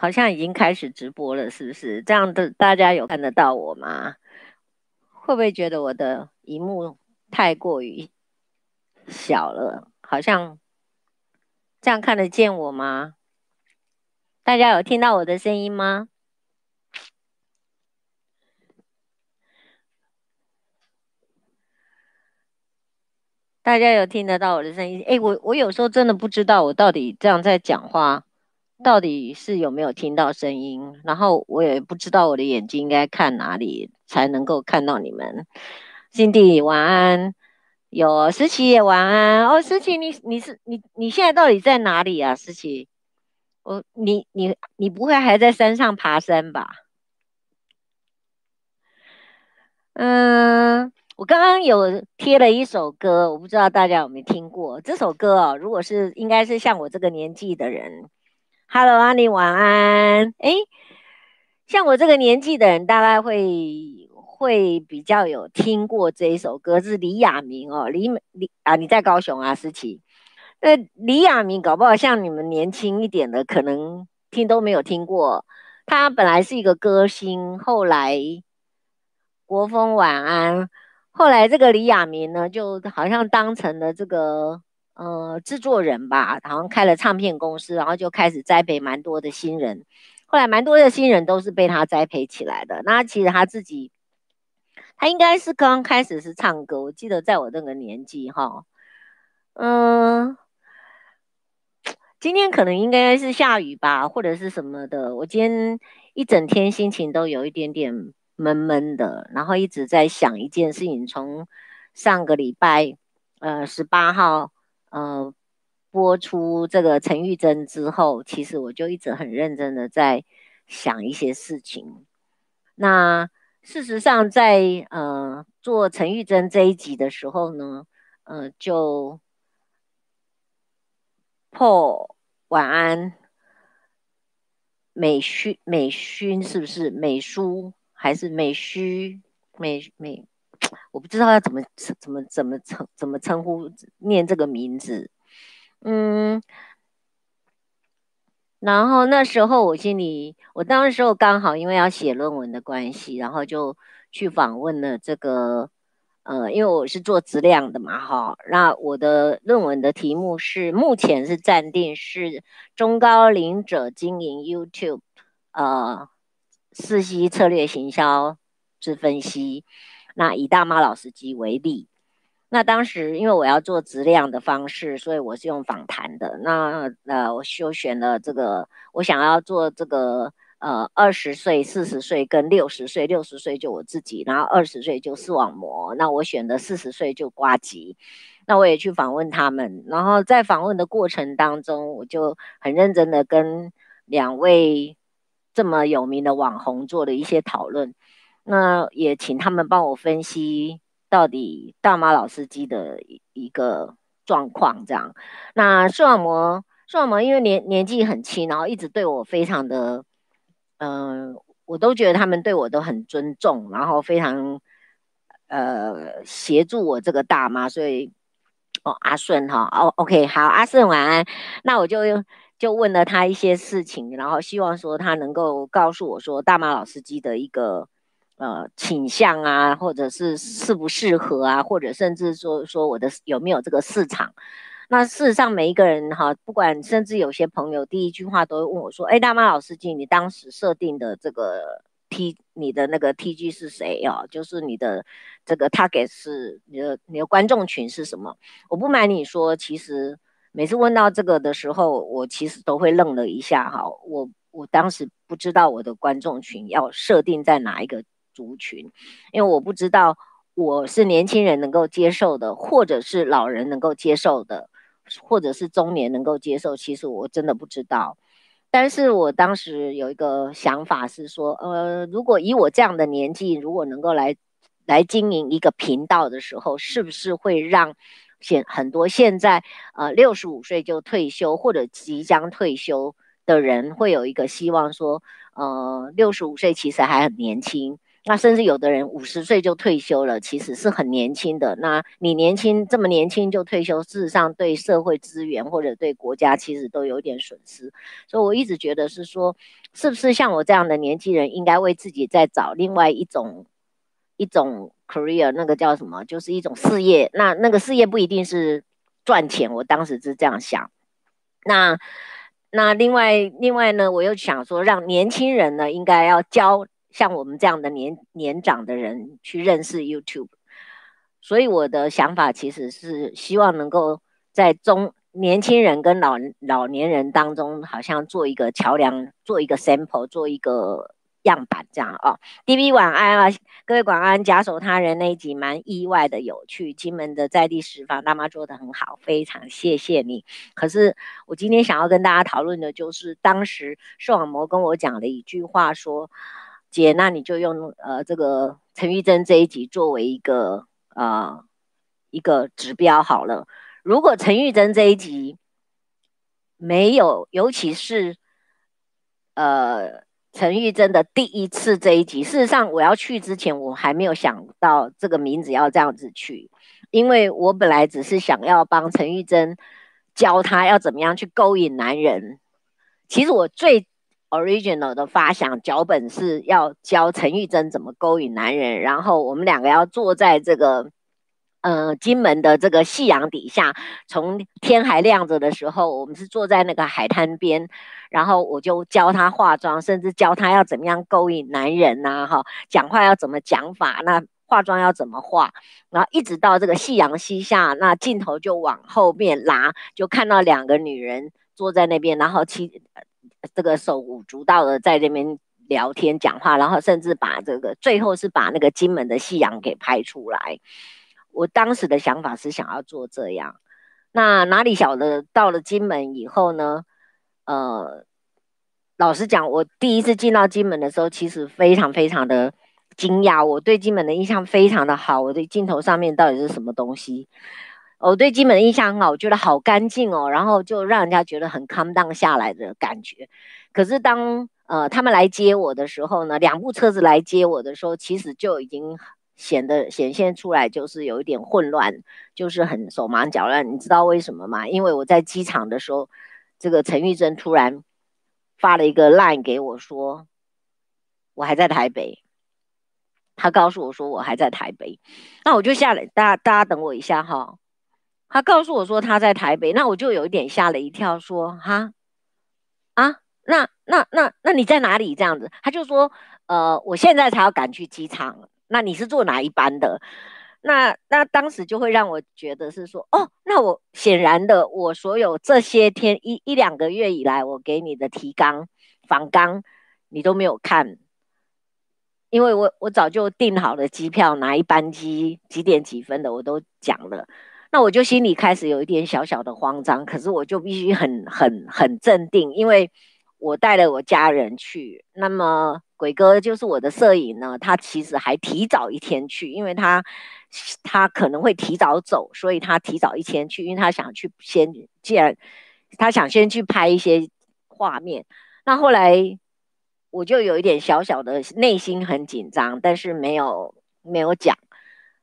好像已经开始直播了，是不是？这样的大家有看得到我吗？会不会觉得我的荧幕太过于小了？好像这样看得见我吗？大家有听到我的声音吗？大家有听得到我的声音？哎，我我有时候真的不知道我到底这样在讲话，到底是有没有听到声音。然后我也不知道我的眼睛应该看哪里才能够看到你们。Cindy 晚安，有思琪也晚安哦。思琪，你你是你你现在到底在哪里啊？思琪，我你你你不会还在山上爬山吧？嗯。我刚刚有贴了一首歌，我不知道大家有没有听过这首歌哦。如果是应该是像我这个年纪的人，Hello，安妮晚安。哎，像我这个年纪的人，大概会会比较有听过这一首歌，是李亚明哦。李李啊，你在高雄啊，思琪。那李亚明搞不好像你们年轻一点的，可能听都没有听过。他本来是一个歌星，后来国风晚安。后来这个李亚明呢，就好像当成了这个呃制作人吧，好像开了唱片公司，然后就开始栽培蛮多的新人。后来蛮多的新人都是被他栽培起来的。那其实他自己，他应该是刚开始是唱歌，我记得在我那个年纪哈，嗯，今天可能应该是下雨吧，或者是什么的。我今天一整天心情都有一点点。闷闷的，然后一直在想一件事情。从上个礼拜，呃，十八号，呃，播出这个陈玉珍之后，其实我就一直很认真的在想一些事情。那事实上在，在呃做陈玉珍这一集的时候呢，呃，就破晚安美勋美勋是不是美书？还是美虚美美，我不知道要怎么怎么怎么称怎么称呼念这个名字，嗯，然后那时候我心里，我当时候刚好因为要写论文的关系，然后就去访问了这个，呃，因为我是做质量的嘛，哈，那我的论文的题目是目前是暂定是中高龄者经营 YouTube，呃。四 C 策略行销之分析，那以大妈老司机为例，那当时因为我要做质量的方式，所以我是用访谈的。那呃，我就选了这个，我想要做这个呃二十岁、四十岁跟六十岁，六十岁就我自己，然后二十岁就视网膜。那我选的四十岁就呱吉。那我也去访问他们，然后在访问的过程当中，我就很认真的跟两位。这么有名的网红做了一些讨论，那也请他们帮我分析到底大妈老司机的一一个状况。这样，那视网膜，视网膜因为年年纪很轻，然后一直对我非常的，嗯、呃，我都觉得他们对我都很尊重，然后非常呃协助我这个大妈，所以哦阿顺哈哦 OK 好阿顺晚安，那我就。就问了他一些事情，然后希望说他能够告诉我说大妈老司机的一个呃倾向啊，或者是适不适合啊，或者甚至说说我的有没有这个市场。那事实上每一个人哈，不管甚至有些朋友第一句话都会问我说：“哎，大妈老司机，你当时设定的这个 T，你的那个 TG 是谁啊？就是你的这个 target 是你的你的观众群是什么？”我不瞒你说，其实。每次问到这个的时候，我其实都会愣了一下哈。我我当时不知道我的观众群要设定在哪一个族群，因为我不知道我是年轻人能够接受的，或者是老人能够接受的，或者是中年能够接受。其实我真的不知道。但是我当时有一个想法是说，呃，如果以我这样的年纪，如果能够来来经营一个频道的时候，是不是会让？现很多现在呃六十五岁就退休或者即将退休的人会有一个希望说，呃六十五岁其实还很年轻，那甚至有的人五十岁就退休了，其实是很年轻的。那你年轻这么年轻就退休，事实上对社会资源或者对国家其实都有点损失。所以我一直觉得是说，是不是像我这样的年轻人，应该为自己再找另外一种一种 career，那个叫什么？就是一种事业。那那个事业不一定是赚钱，我当时是这样想。那那另外另外呢，我又想说，让年轻人呢，应该要教。像我们这样的年年长的人去认识 YouTube，所以我的想法其实是希望能够在中年轻人跟老老年人当中，好像做一个桥梁，做一个 sample，做一个样板这样哦。DB 晚安啊，各位晚安。假手他人那一集蛮意外的有趣，金门的在地食坊大妈做得很好，非常谢谢你。可是我今天想要跟大家讨论的就是，当时视网膜跟我讲了一句话说。姐，那你就用呃这个陈玉珍这一集作为一个呃一个指标好了。如果陈玉珍这一集没有，尤其是呃陈玉珍的第一次这一集，事实上我要去之前，我还没有想到这个名字要这样子去，因为我本来只是想要帮陈玉珍教他要怎么样去勾引男人。其实我最 original 的发想脚本是要教陈玉珍怎么勾引男人，然后我们两个要坐在这个，呃，金门的这个夕阳底下，从天还亮着的时候，我们是坐在那个海滩边，然后我就教他化妆，甚至教他要怎么样勾引男人呐，哈，讲话要怎么讲法，那化妆要怎么化，然后一直到这个夕阳西下，那镜头就往后面拉，就看到两个女人坐在那边，然后其。这个手舞足蹈的在这边聊天讲话，然后甚至把这个最后是把那个金门的夕阳给拍出来。我当时的想法是想要做这样，那哪里晓得到了金门以后呢？呃，老实讲，我第一次进到金门的时候，其实非常非常的惊讶。我对金门的印象非常的好，我的镜头上面到底是什么东西？我对金门的印象很好，我觉得好干净哦，然后就让人家觉得很 calm down 下来的感觉。可是当呃他们来接我的时候呢，两部车子来接我的时候，其实就已经显得显现出来，就是有一点混乱，就是很手忙脚乱。你知道为什么吗？因为我在机场的时候，这个陈玉珍突然发了一个 line 给我说，我还在台北。他告诉我说我还在台北，那我就下来，大家大家等我一下哈。他告诉我说他在台北，那我就有一点吓了一跳，说哈啊，那那那那你在哪里？这样子，他就说呃，我现在才要赶去机场，那你是坐哪一班的？那那当时就会让我觉得是说，哦，那我显然的，我所有这些天一一两个月以来，我给你的提纲访纲，你都没有看，因为我我早就订好了机票，哪一班机几点几分的，我都讲了。那我就心里开始有一点小小的慌张，可是我就必须很很很镇定，因为我带了我家人去。那么鬼哥就是我的摄影呢，他其实还提早一天去，因为他他可能会提早走，所以他提早一天去，因为他想去先，既然他想先去拍一些画面。那后来我就有一点小小的内心很紧张，但是没有没有讲。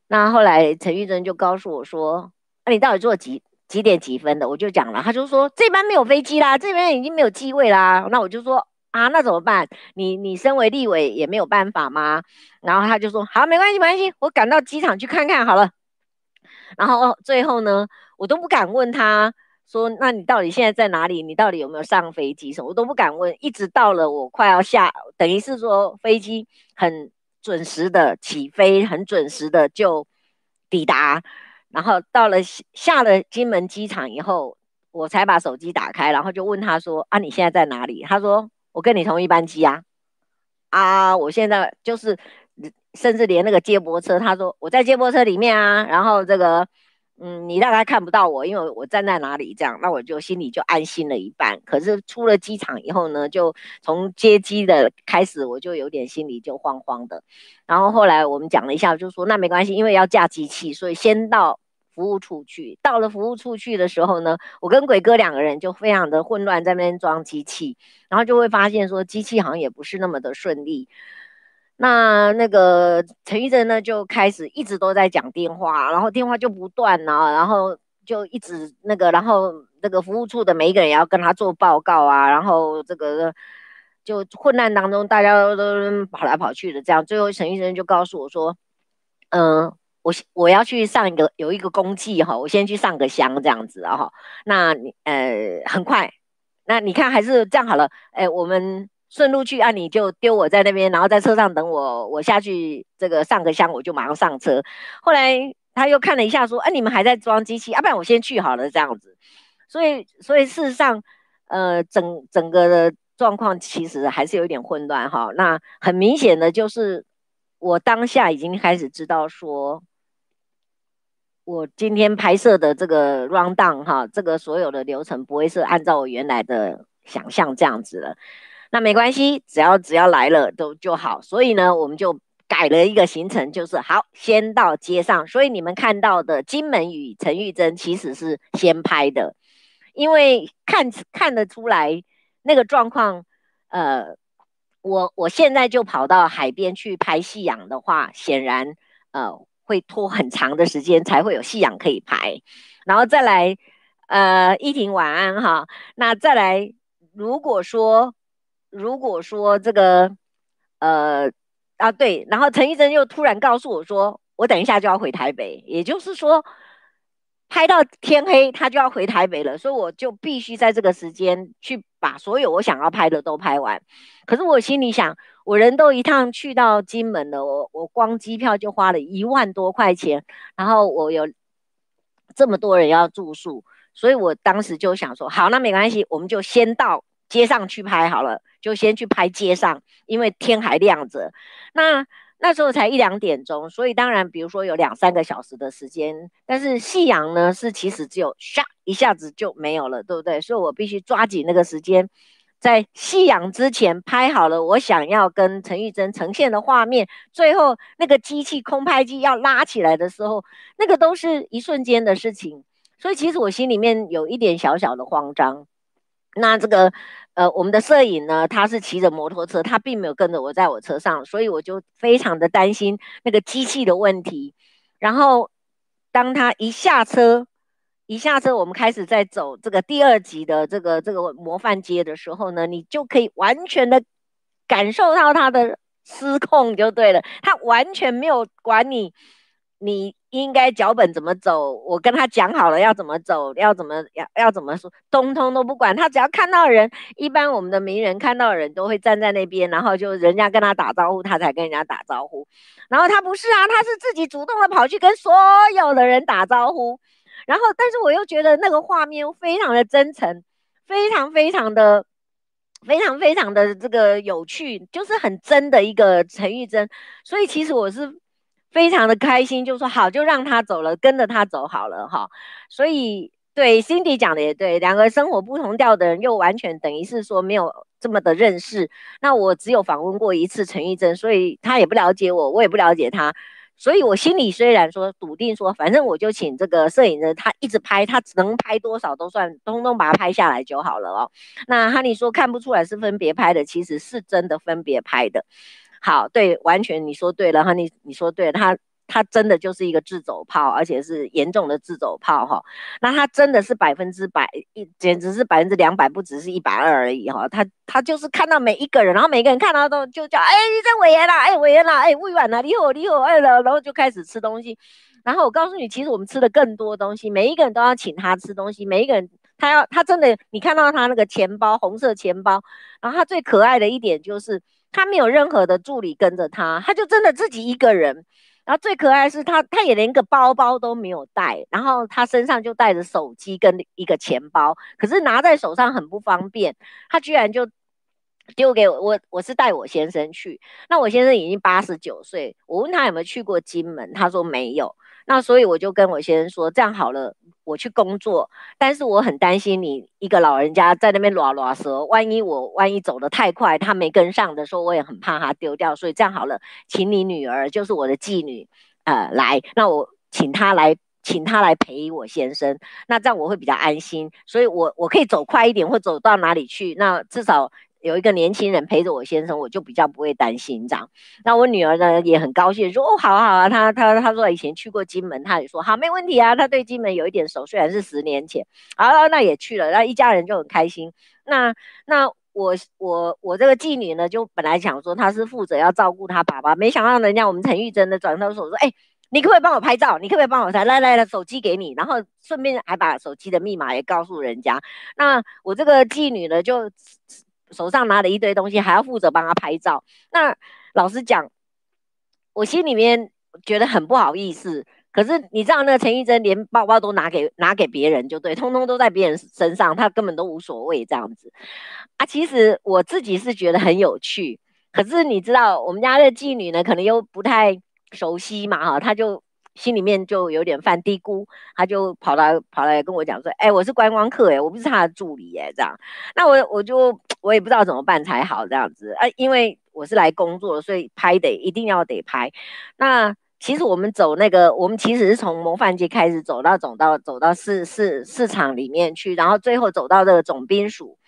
那后来陈玉珍就告诉我说。那、你到底坐几几点几分的？我就讲了，他就说这班没有飞机啦，这边已经没有机位啦。那我就说啊，那怎么办？你你身为立委也没有办法吗？然后他就说好，没关系，没关系，我赶到机场去看看好了。然后最后呢，我都不敢问他说，那你到底现在在哪里？你到底有没有上飞机？什么我都不敢问。一直到了我快要下，等于是说飞机很准时的起飞，很准时的就抵达。然后到了下了金门机场以后，我才把手机打开，然后就问他说：“啊，你现在在哪里？”他说：“我跟你同一班机啊。”啊，我现在就是，甚至连那个接驳车，他说我在接驳车里面啊。然后这个。嗯，你大概看不到我，因为我站在哪里这样，那我就心里就安心了一半。可是出了机场以后呢，就从接机的开始，我就有点心里就慌慌的。然后后来我们讲了一下，就说那没关系，因为要架机器，所以先到服务处去。到了服务处去的时候呢，我跟鬼哥两个人就非常的混乱，在那边装机器，然后就会发现说机器好像也不是那么的顺利。那那个陈玉珍呢，就开始一直都在讲电话，然后电话就不断啊，然后就一直那个，然后那个服务处的每一个人也要跟他做报告啊，然后这个就混乱当中，大家都跑来跑去的这样，最后陈玉珍就告诉我说，嗯、我我要去上一个有一个公祭哈，我先去上个香这样子啊哈，那你呃很快，那你看还是这样好了，哎我们。顺路去啊，你就丢我在那边，然后在车上等我，我下去这个上个香，我就马上上车。后来他又看了一下，说：“哎、啊，你们还在装机器，要、啊、不然我先去好了。”这样子，所以，所以事实上，呃，整整个的状况其实还是有点混乱哈。那很明显的就是，我当下已经开始知道说，我今天拍摄的这个 round down 哈，这个所有的流程不会是按照我原来的想象这样子了。那没关系，只要只要来了都就好。所以呢，我们就改了一个行程，就是好先到街上。所以你们看到的金门与陈玉珍其实是先拍的，因为看看得出来那个状况。呃，我我现在就跑到海边去拍夕阳的话，显然呃会拖很长的时间才会有夕阳可以拍。然后再来，呃，依婷晚安哈。那再来，如果说。如果说这个，呃，啊对，然后陈医生又突然告诉我说，我等一下就要回台北，也就是说，拍到天黑他就要回台北了，所以我就必须在这个时间去把所有我想要拍的都拍完。可是我心里想，我人都一趟去到金门了，我我光机票就花了一万多块钱，然后我有这么多人要住宿，所以我当时就想说，好，那没关系，我们就先到街上去拍好了。就先去拍街上，因为天还亮着。那那时候才一两点钟，所以当然，比如说有两三个小时的时间。但是夕阳呢，是其实只有唰一下子就没有了，对不对？所以我必须抓紧那个时间，在夕阳之前拍好了我想要跟陈玉珍呈现的画面。最后那个机器空拍机要拉起来的时候，那个都是一瞬间的事情。所以其实我心里面有一点小小的慌张。那这个。呃，我们的摄影呢，他是骑着摩托车，他并没有跟着我在我车上，所以我就非常的担心那个机器的问题。然后当他一下车，一下车，我们开始在走这个第二集的这个这个模范街的时候呢，你就可以完全的感受到他的失控就对了，他完全没有管你，你。应该脚本怎么走？我跟他讲好了要怎么走，要怎么要要怎么说，通通都不管。他只要看到人，一般我们的名人看到人都会站在那边，然后就人家跟他打招呼，他才跟人家打招呼。然后他不是啊，他是自己主动的跑去跟所有的人打招呼。然后，但是我又觉得那个画面非常的真诚，非常非常的非常非常的这个有趣，就是很真的一个陈玉珍。所以其实我是。非常的开心，就说好，就让他走了，跟着他走好了哈。所以对 Cindy 讲的也对，两个生活不同调的人，又完全等于是说没有这么的认识。那我只有访问过一次陈玉珍，所以他也不了解我，我也不了解他。所以我心里虽然说笃定说，反正我就请这个摄影人，他一直拍，他能拍多少都算，通通把它拍下来就好了哦。那哈尼说看不出来是分别拍的，其实是真的分别拍的。好，对，完全你说对了哈，你你说对了，他他真的就是一个自走炮，而且是严重的自走炮哈。那他真的是百分之百，一简直是百分之两百，不只是一百二而已哈。他他就是看到每一个人，然后每个人看到都就叫，哎，你在委员啦，哎，委员啦，哎，委员啦，你好，你好，哎，然后就开始吃东西。然后我告诉你，其实我们吃的更多东西，每一个人都要请他吃东西，每一个人他要他真的，你看到他那个钱包，红色钱包，然后他最可爱的一点就是。他没有任何的助理跟着他，他就真的自己一个人。然后最可爱的是他，他也连个包包都没有带，然后他身上就带着手机跟一个钱包，可是拿在手上很不方便。他居然就丢给我，我我是带我先生去。那我先生已经八十九岁，我问他有没有去过金门，他说没有。那所以我就跟我先生说，这样好了。我去工作，但是我很担心你一个老人家在那边拉拉舌，万一我万一走得太快，他没跟上的时候，我也很怕他丢掉。所以这样好了，请你女儿，就是我的继女，呃，来，那我请她来，请她来陪我先生，那这样我会比较安心。所以我我可以走快一点，或走到哪里去，那至少有一个年轻人陪着我先生，我就比较不会担心这样。那我女儿呢也很高兴，说哦，好啊好啊，她她她说以前去过金门，她也说好没问题啊，她对金门有一点熟，虽然是十年前，好那也去了，那一家人就很开心。那那我我我这个继女呢，就本来想说她是负责要照顾她爸爸，没想到人家我们陈玉珍的转头说说，哎。你可不可以帮我拍照？你可不可以帮我拍？来来来，手机给你，然后顺便还把手机的密码也告诉人家。那我这个继女呢，就手上拿了一堆东西，还要负责帮她拍照。那老实讲，我心里面觉得很不好意思。可是你知道，那个陈玉珍连包包都拿给拿给别人，就对，通通都在别人身上，她根本都无所谓这样子。啊，其实我自己是觉得很有趣。可是你知道，我们家的继女呢，可能又不太。熟悉嘛哈，他就心里面就有点犯嘀咕，他就跑来跑来跟我讲说：“哎、我是观光客哎、我不是他的助理哎、这样。”那我我就我也不知道怎么办才好这样子啊，因为我是来工作，所以拍得一定要得拍。那其实我们走那个，我们其实是从模范街开始走到走到走到市市市场里面去，然后最后走到这个总兵署。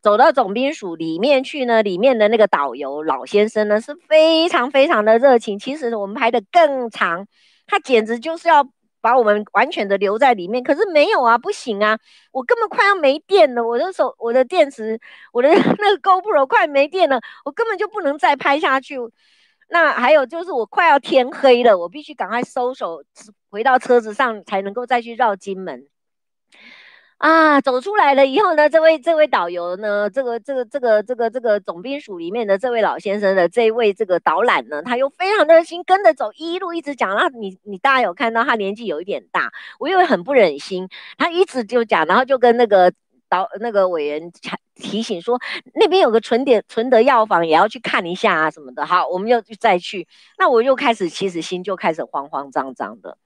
走到总兵署里面去呢，里面的那个导游老先生呢是非常非常的热情。其实我们拍的更长，他简直就是要把我们完全的留在里面。可是没有啊，不行啊，我根本快要没电了，我的手、我的电池、我的 那个 GoPro 快没电了，我根本就不能再拍下去。那还有就是我快要天黑了，我必须赶快收手，回到车子上才能够再去绕金门。啊，走出来了以后呢，这位这位导游呢，这个这个这个这个这个总兵署里面的这位老先生的这一位这个导览呢，他又非常热心跟着走，一路一直讲。然后你你大家有看到他年纪有一点大，我又很不忍心，他一直就讲，然后就跟那个导那个委员提醒说，那边有个纯点纯德药房，也要去看一下啊什么的。好，我们又再去，那我又开始其实心就开始慌慌张张的。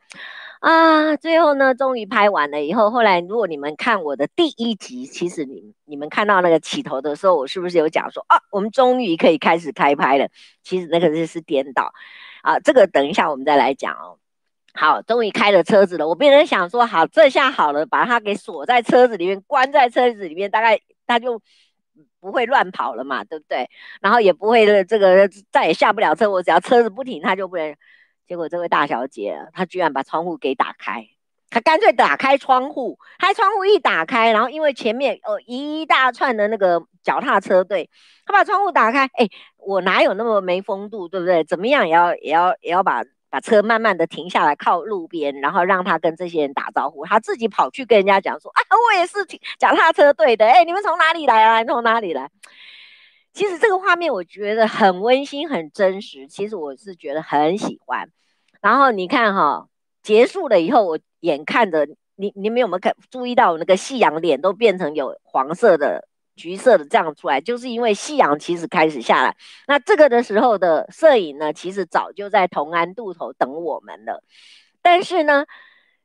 啊，最后呢，终于拍完了以后，后来如果你们看我的第一集，其实你你们看到那个起头的时候，我是不是有讲说啊，我们终于可以开始开拍了？其实那个就是颠倒啊，这个等一下我们再来讲哦。好，终于开了车子了，我变成想说，好，这下好了，把它给锁在车子里面，关在车子里面，大概它就不会乱跑了嘛，对不对？然后也不会这个再也下不了车，我只要车子不停，它就不能。结果这位大小姐，她居然把窗户给打开，她干脆打开窗户，开窗户一打开，然后因为前面哦一大串的那个脚踏车队，她把窗户打开，哎，我哪有那么没风度，对不对？怎么样也要也要也要把把车慢慢的停下来靠路边，然后让她跟这些人打招呼，她自己跑去跟人家讲说啊，我也是脚踏车队的，哎，你们从哪里来啊？从哪里来？其实这个画面我觉得很温馨，很真实，其实我是觉得很喜欢。然后你看哈，结束了以后，我眼看着你，你们有没有看注意到那个夕阳脸都变成有黄色的、橘色的这样出来，就是因为夕阳其实开始下来。那这个的时候的摄影呢，其实早就在同安渡头等我们了。但是呢，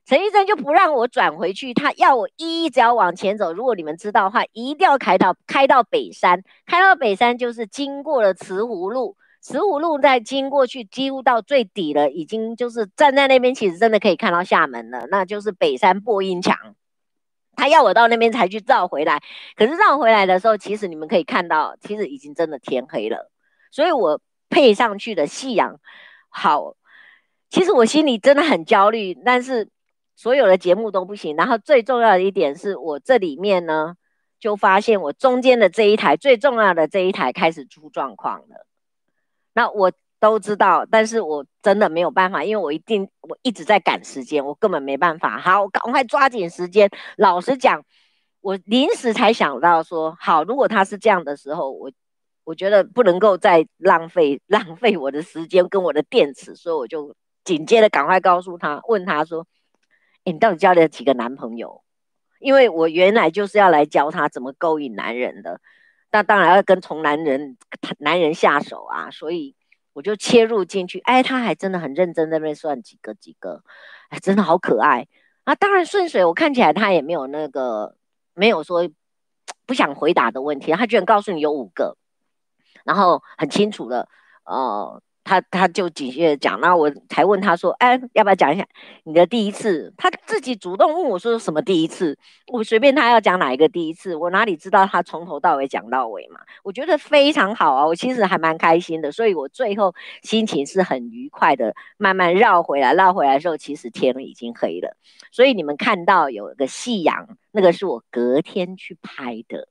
陈玉珍就不让我转回去，他要我一直要往前走。如果你们知道的话，一定要开到开到北山，开到北山就是经过了慈湖路。慈湖路再经过去，几乎到最底了，已经就是站在那边，其实真的可以看到厦门了。那就是北山播音墙，他要我到那边才去绕回来。可是绕回来的时候，其实你们可以看到，其实已经真的天黑了。所以我配上去的夕阳，好，其实我心里真的很焦虑。但是所有的节目都不行。然后最重要的一点是我这里面呢，就发现我中间的这一台最重要的这一台开始出状况了。那我都知道，但是我真的没有办法，因为我一定我一直在赶时间，我根本没办法。好，我赶快抓紧时间。老实讲，我临时才想到说，好，如果他是这样的时候，我我觉得不能够再浪费浪费我的时间跟我的电池，所以我就紧接着赶快告诉他，问他说：“你到底交了几个男朋友？”因为我原来就是要来教他怎么勾引男人的。那当然要跟从男人男人下手啊，所以我就切入进去。哎，他还真的很认真在那算几个几个，哎，真的好可爱啊！当然顺水，我看起来他也没有那个没有说不想回答的问题，他居然告诉你有五个，然后很清楚的呃他他就紧接着讲，那我才问他说，哎，要不要讲一下你的第一次？他自己主动问我说什么第一次？我随便他要讲哪一个第一次，我哪里知道他从头到尾讲到尾嘛？我觉得非常好啊，我其实还蛮开心的，所以我最后心情是很愉快的。慢慢绕回来，绕回来的时候，其实天已经黑了。所以你们看到有个夕阳，那个是我隔天去拍的。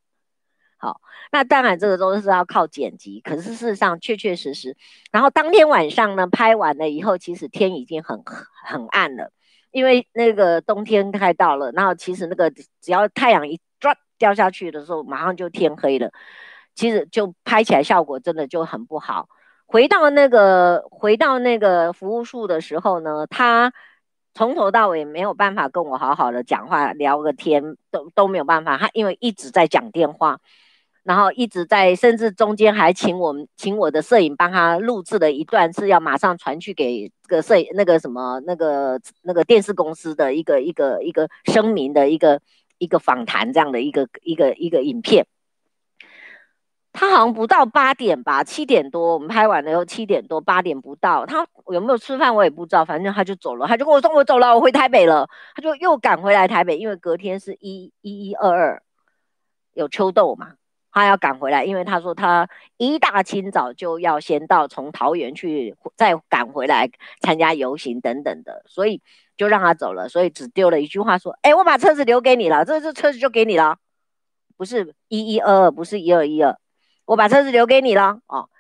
好，那当然这个都是要靠剪辑，可是事实上确确实实，然后当天晚上呢，拍完了以后，其实天已经很很暗了，因为那个冬天快到了，然后其实那个只要太阳一抓掉下去的时候，马上就天黑了，其实就拍起来效果真的就很不好。回到那个回到那个服务处的时候呢，他从头到尾没有办法跟我好好的讲话聊个天，都都没有办法，他因为一直在讲电话。然后一直在，甚至中间还请我们请我的摄影帮他录制了一段，是要马上传去给这个摄影那个什么那个那个电视公司的一个一个一个声明的一个一个访谈这样的一个一个一个影片。他好像不到八点吧，七点多我们拍完了以后七点多八点不到，他有没有吃饭我也不知道，反正他就走了，他就跟我说我走了，我回台北了，他就又赶回来台北，因为隔天是一一一二二有秋斗嘛。他要赶回来，因为他说他一大清早就要先到从桃园去，再赶回来参加游行等等的，所以就让他走了。所以只丢了一句话说：“哎，我把车子留给你了，这这车子就给你了，不是一一二二，不是一二一二，我把车子留给你了。”哦，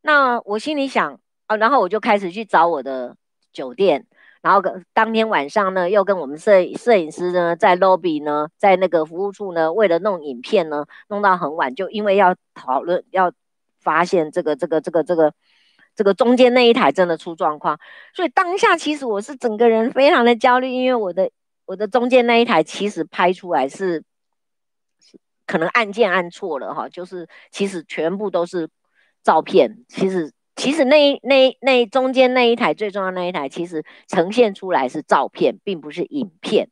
那我心里想啊，然后我就开始去找我的酒店。然后跟当天晚上呢，又跟我们摄摄影师呢，在 lobby 呢，在那个服务处呢，为了弄影片呢，弄到很晚，就因为要讨论，要发现这个这个这个这个这个中间那一台真的出状况，所以当下其实我是整个人非常的焦虑，因为我的我的中间那一台其实拍出来是可能按键按错了哈，就是其实全部都是照片，其实。其实那那那中间那一台最重要那一台，其实呈现出来是照片，并不是影片。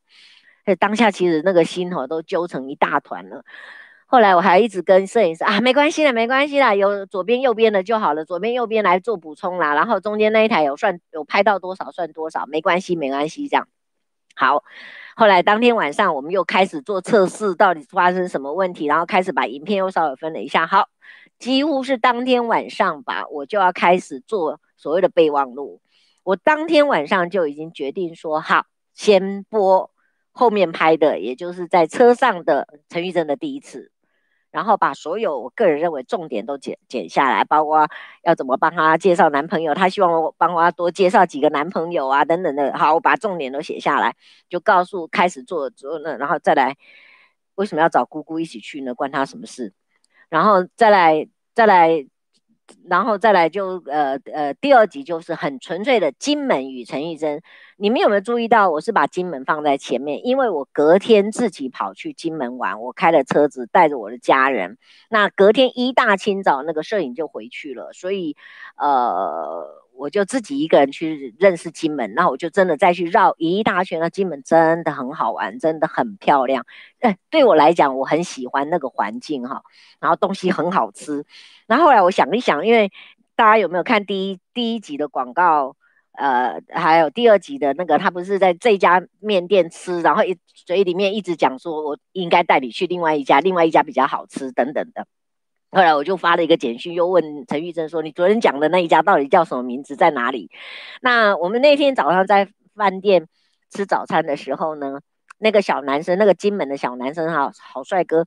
当下其实那个心哦都揪成一大团了。后来我还一直跟摄影师啊，没关系啦，没关系啦，有左边右边的就好了，左边右边来做补充啦。然后中间那一台有算有拍到多少算多少，没关系没关系这样。好，后来当天晚上我们又开始做测试，到底发生什么问题，然后开始把影片又稍微分了一下。好。几乎是当天晚上吧，我就要开始做所谓的备忘录。我当天晚上就已经决定说，好，先播后面拍的，也就是在车上的陈玉珍的第一次，然后把所有我个人认为重点都剪剪下来，包括要怎么帮他介绍男朋友，他希望我帮他多介绍几个男朋友啊，等等的。好，我把重点都写下来，就告诉开始做做那，然后再来为什么要找姑姑一起去呢？关他什么事？然后再来，再来，然后再来就呃呃，第二集就是很纯粹的金门与陈玉珍。你们有没有注意到，我是把金门放在前面，因为我隔天自己跑去金门玩，我开了车子带着我的家人。那隔天一大清早，那个摄影就回去了，所以呃。我就自己一个人去认识金门，那我就真的再去绕一大圈。那金门真的很好玩，真的很漂亮。哎，对我来讲，我很喜欢那个环境哈，然后东西很好吃。然后后来我想一想，因为大家有没有看第一第一集的广告？呃，还有第二集的那个，他不是在这家面店吃，然后一嘴里面一直讲说，我应该带你去另外一家，另外一家比较好吃等等的。后来我就发了一个简讯，又问陈玉珍说：“你昨天讲的那一家到底叫什么名字，在哪里？”那我们那天早上在饭店吃早餐的时候呢，那个小男生，那个金门的小男生哈，好帅哥，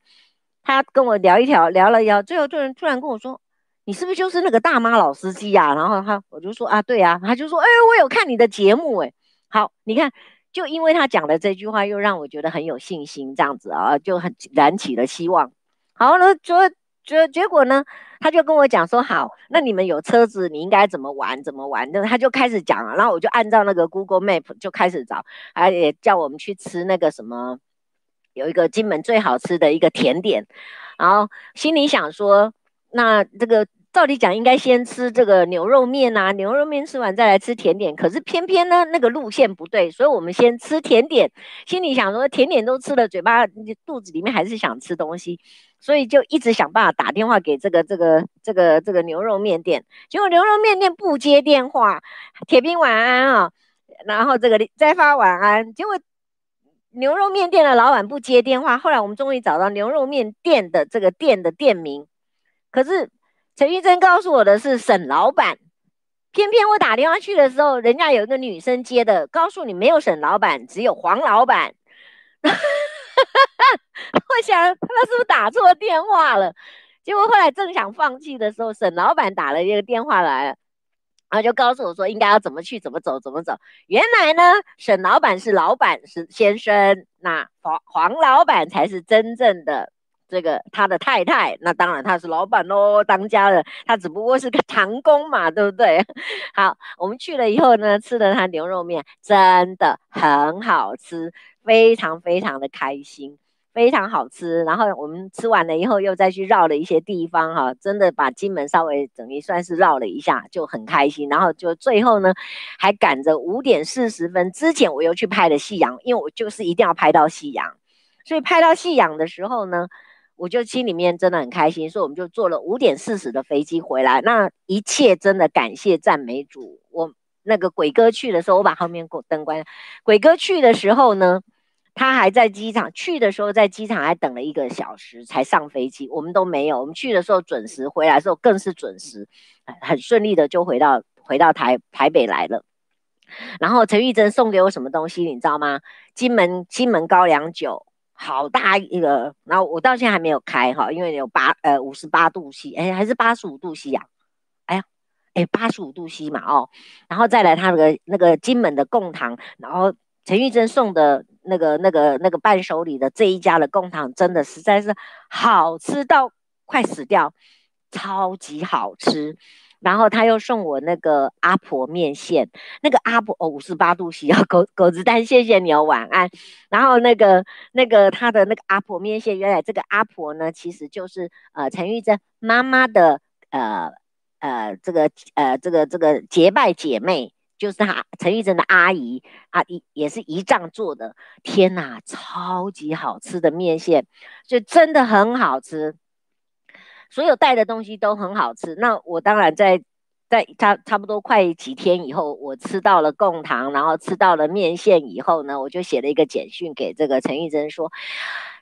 他跟我聊一条，聊了聊，最后突然突然跟我说：“你是不是就是那个大妈老司机啊？”然后他我就说：“啊，对啊。”他就说：“哎，我有看你的节目，哎，好，你看，就因为他讲的这句话，又让我觉得很有信心，这样子啊，就很燃起了希望。好了，就。结结果呢，他就跟我讲说，好，那你们有车子，你应该怎么玩怎么玩？那他就开始讲了，然后我就按照那个 Google Map 就开始找，还也叫我们去吃那个什么，有一个金门最好吃的一个甜点，然后心里想说，那这个照理讲应该先吃这个牛肉面啊，牛肉面吃完再来吃甜点。可是偏偏呢，那个路线不对，所以我们先吃甜点，心里想说甜点都吃了，嘴巴肚子里面还是想吃东西，所以就一直想办法打电话给这个这个这个这个牛肉面店。结果牛肉面店不接电话，铁兵晚安啊，然后这个再发晚安，结果。牛肉面店的老板不接电话，后来我们终于找到牛肉面店的这个店的店名，可是陈玉珍告诉我的是沈老板，偏偏我打电话去的时候，人家有一个女生接的，告诉你没有沈老板，只有黄老板。哈 哈我想他是不是打错电话了？结果后来正想放弃的时候，沈老板打了一个电话来了。然后就告诉我说应该要怎么去，怎么走，怎么走。原来呢，沈老板是老板是先生，那黄黄老板才是真正的这个他的太太。那当然他是老板喽，当家的，他只不过是个长工嘛，对不对？好，我们去了以后呢，吃了他牛肉面，真的很好吃，非常非常的开心。非常好吃，然后我们吃完了以后，又再去绕了一些地方，哈，真的把金门稍微等于算是绕了一下，就很开心。然后就最后呢，还赶着五点四十分之前，我又去拍了夕阳，因为我就是一定要拍到夕阳，所以拍到夕阳的时候呢，我就心里面真的很开心，所以我们就坐了五点四十的飞机回来。那一切真的感谢赞美主。我那个鬼哥去的时候，我把后面灯关了。鬼哥去的时候呢，他还在机场，去的时候在机场还等了一个小时才上飞机，我们都没有。我们去的时候准时，回来的时候更是准时，很顺利的就回到回到台台北来了。然后陈玉珍送给我什么东西，你知道吗？金门金门高粱酒，好大一个。然后我到现在还没有开哈，因为有八呃五十八度 C，哎还是八十五度 C 呀？哎呀，哎八十五度 C 嘛哦。然后再来他那个那个金门的贡糖，然后陈玉珍送的。那个、那个、那个伴手礼的这一家的贡糖真的实在是好吃到快死掉，超级好吃。然后他又送我那个阿婆面线，那个阿婆哦五十八度 C 啊，狗狗子丹，谢谢你哦，晚安。然后那个那个他的那个阿婆面线，原来这个阿婆呢，其实就是呃陈玉珍妈妈的呃呃这个呃这个这个结拜姐妹。就是她陈玉珍的阿姨阿姨也是姨丈做的，天哪，超级好吃的面线，就真的很好吃，所有带的东西都很好吃。那我当然在在差差不多快几天以后，我吃到了贡糖，然后吃到了面线以后呢，我就写了一个简讯给这个陈玉珍说，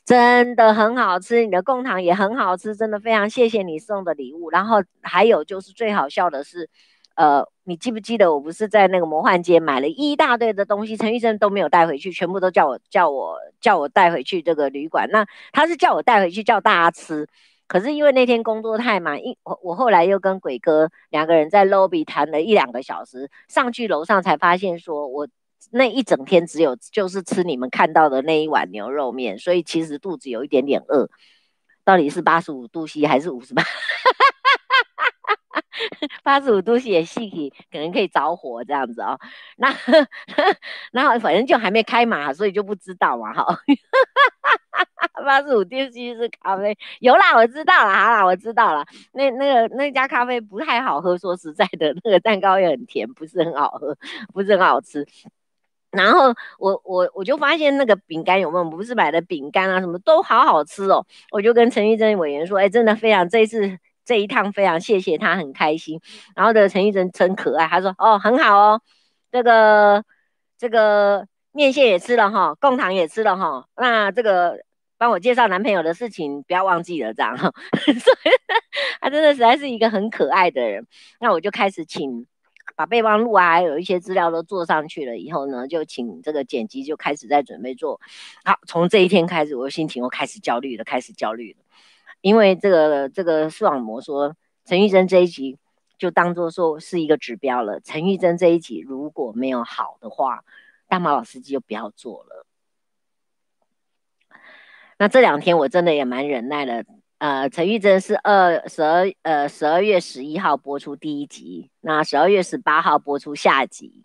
真的很好吃，你的贡糖也很好吃，真的非常谢谢你送的礼物。然后还有就是最好笑的是。呃，你记不记得我不是在那个魔幻街买了一大堆的东西，陈玉珍都没有带回去，全部都叫我叫我叫我带回去这个旅馆。那他是叫我带回去叫大家吃，可是因为那天工作太忙，一我我后来又跟鬼哥两个人在 lobby 谈了一两个小时，上去楼上才发现说我那一整天只有就是吃你们看到的那一碗牛肉面，所以其实肚子有一点点饿，到底是八十五度 C 还是五十八？八十五度 C 也细体可能可以着火这样子哦，那 然后反正就还没开嘛，所以就不知道嘛哈。八十五度 C 是咖啡，有啦，我知道了，好啦，我知道了。那那个那家咖啡不太好喝，说实在的，那个蛋糕也很甜，不是很好喝，不是很好吃。然后我我我就发现那个饼干有没有？不是买的饼干啊，什么都好好吃哦。我就跟陈玉珍委员说，哎，真的非常这一次。这一趟非常谢谢他，很开心。然后的陈玉珍真可爱，他说：“哦，很好哦，这个这个面线也吃了哈，贡糖也吃了哈。那这个帮我介绍男朋友的事情不要忘记了，这样哈。所以他真的实在是一个很可爱的人。那我就开始请把备忘录啊，还有一些资料都做上去了以后呢，就请这个剪辑就开始在准备做。好，从这一天开始，我心情又开始焦虑了，开始焦虑了。”因为这个这个视网膜说陈玉珍这一集就当做说是一个指标了。陈玉珍这一集如果没有好的话，大马老司机就不要做了。那这两天我真的也蛮忍耐的。呃，陈玉珍是二十二呃十二月十一号播出第一集，那十二月十八号播出下集。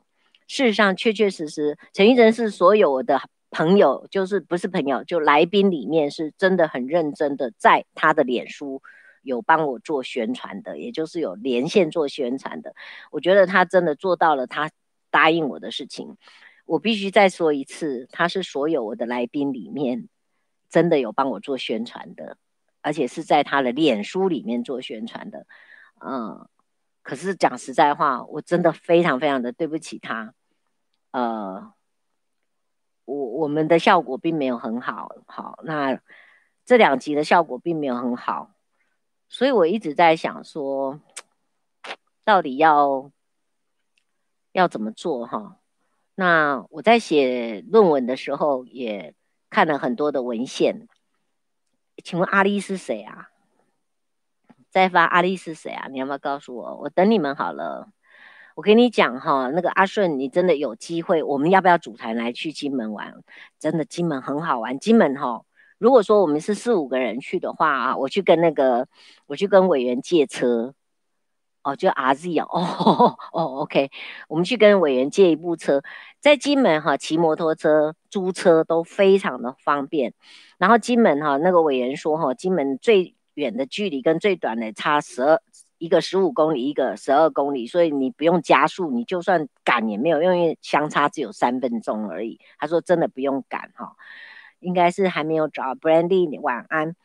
事实上，确确实实，陈玉珍是所有的。朋友就是不是朋友，就来宾里面是真的很认真的，在他的脸书有帮我做宣传的，也就是有连线做宣传的。我觉得他真的做到了他答应我的事情。我必须再说一次，他是所有我的来宾里面真的有帮我做宣传的，而且是在他的脸书里面做宣传的。嗯，可是讲实在话，我真的非常非常的对不起他。呃，我我们的效果并没有很好，好，那这两集的效果并没有很好，所以我一直在想说，到底要要怎么做哈？那我在写论文的时候也看了很多的文献，请问阿丽是谁啊？再发阿丽是谁啊？你要不要告诉我？我等你们好了。我跟你讲哈，那个阿顺，你真的有机会，我们要不要组团来去金门玩？真的金门很好玩。金门哈，如果说我们是四五个人去的话啊，我去跟那个，我去跟委员借车。哦，就 RZ 哦，哦 哦，OK，我们去跟委员借一部车，在金门哈，骑摩托车、租车都非常的方便。然后金门哈，那个委员说哈，金门最远的距离跟最短的差十二，一个十五公里，一个十二公里，所以你不用加速，你就算赶也没有用，因为相差只有三分钟而已。他说真的不用赶哈，应该是还没有找 Brandy，晚安。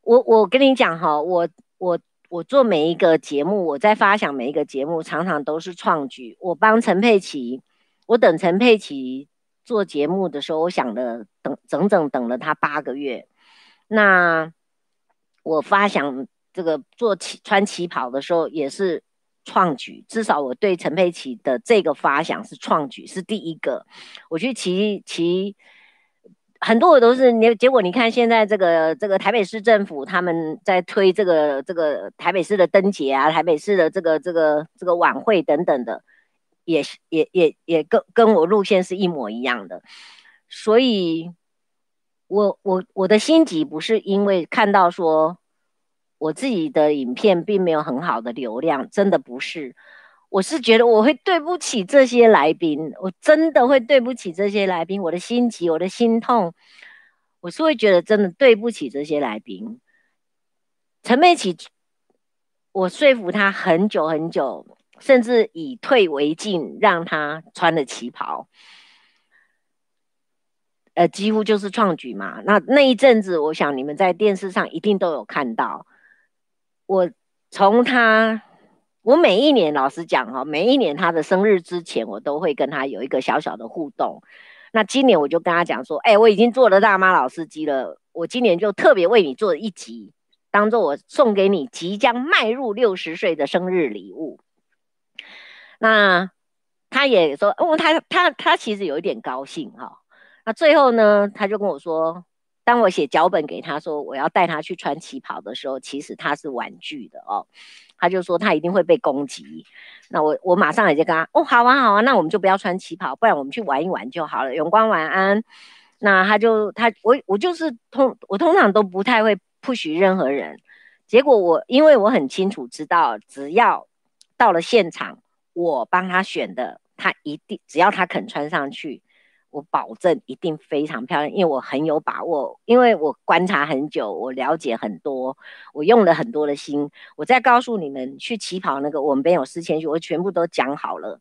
我我跟你讲哈，我我。我做每一个节目，我在发想每一个节目，常常都是创举。我帮陈佩琪，我等陈佩琪做节目的时候，我想了等整整等了他八个月。那我发想这个做旗穿旗袍的时候，也是创举。至少我对陈佩琪的这个发想是创举，是第一个。我去骑骑。很多的都是你，结果你看现在这个这个台北市政府他们在推这个这个台北市的灯节啊，台北市的这个这个这个晚会等等的，也也也也跟跟我路线是一模一样的，所以我我我的心急不是因为看到说我自己的影片并没有很好的流量，真的不是。我是觉得我会对不起这些来宾，我真的会对不起这些来宾，我的心急，我的心痛，我是会觉得真的对不起这些来宾。陈佩琪，我说服他很久很久，甚至以退为进，让他穿了旗袍，呃，几乎就是创举嘛。那那一阵子，我想你们在电视上一定都有看到，我从他。我每一年，老实讲哈，每一年他的生日之前，我都会跟他有一个小小的互动。那今年我就跟他讲说，哎、我已经做了大妈老司机了，我今年就特别为你做一集，当做我送给你即将迈入六十岁的生日礼物。那他也说，哦，他他他其实有一点高兴哈。那最后呢，他就跟我说，当我写脚本给他说我要带他去穿旗袍的时候，其实他是婉拒的哦。他就说他一定会被攻击，那我我马上也就跟他哦，好啊好啊，那我们就不要穿旗袍，不然我们去玩一玩就好了。永光晚安。那他就他我我就是通我通常都不太会 push 任何人，结果我因为我很清楚知道，只要到了现场，我帮他选的，他一定只要他肯穿上去。我保证一定非常漂亮，因为我很有把握，因为我观察很久，我了解很多，我用了很多的心。我再告诉你们，去旗袍那个，我们没有事前去，我全部都讲好了。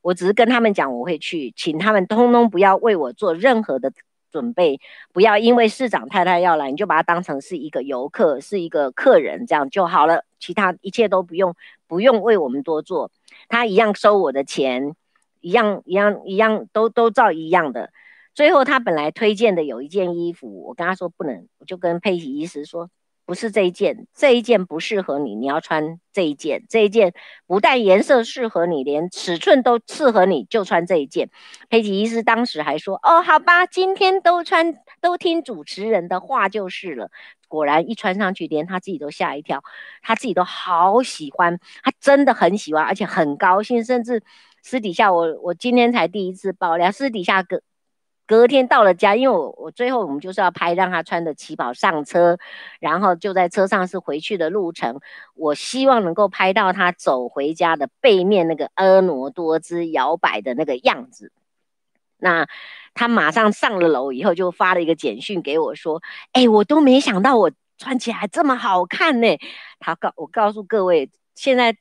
我只是跟他们讲我会去，请他们通通不要为我做任何的准备，不要因为市长太太要来，你就把她当成是一个游客，是一个客人这样就好了，其他一切都不用，不用为我们多做，他一样收我的钱。一样一样一样都都照一样的，最后他本来推荐的有一件衣服，我跟他说不能，我就跟佩奇医师说，不是这一件，这一件不适合你，你要穿这一件，这一件不但颜色适合你，连尺寸都适合你，就穿这一件。佩奇医师当时还说，哦，好吧，今天都穿，都听主持人的话就是了。果然一穿上去，连他自己都吓一跳，他自己都好喜欢，他真的很喜欢，而且很高兴，甚至。私底下我我今天才第一次爆料，私底下隔隔天到了家，因为我我最后我们就是要拍让他穿的旗袍上车，然后就在车上是回去的路程，我希望能够拍到他走回家的背面那个婀娜多姿摇摆的那个样子。那他马上上了楼以后就发了一个简讯给我说：“哎，我都没想到我穿起来这么好看呢？他告我告诉各位，现在。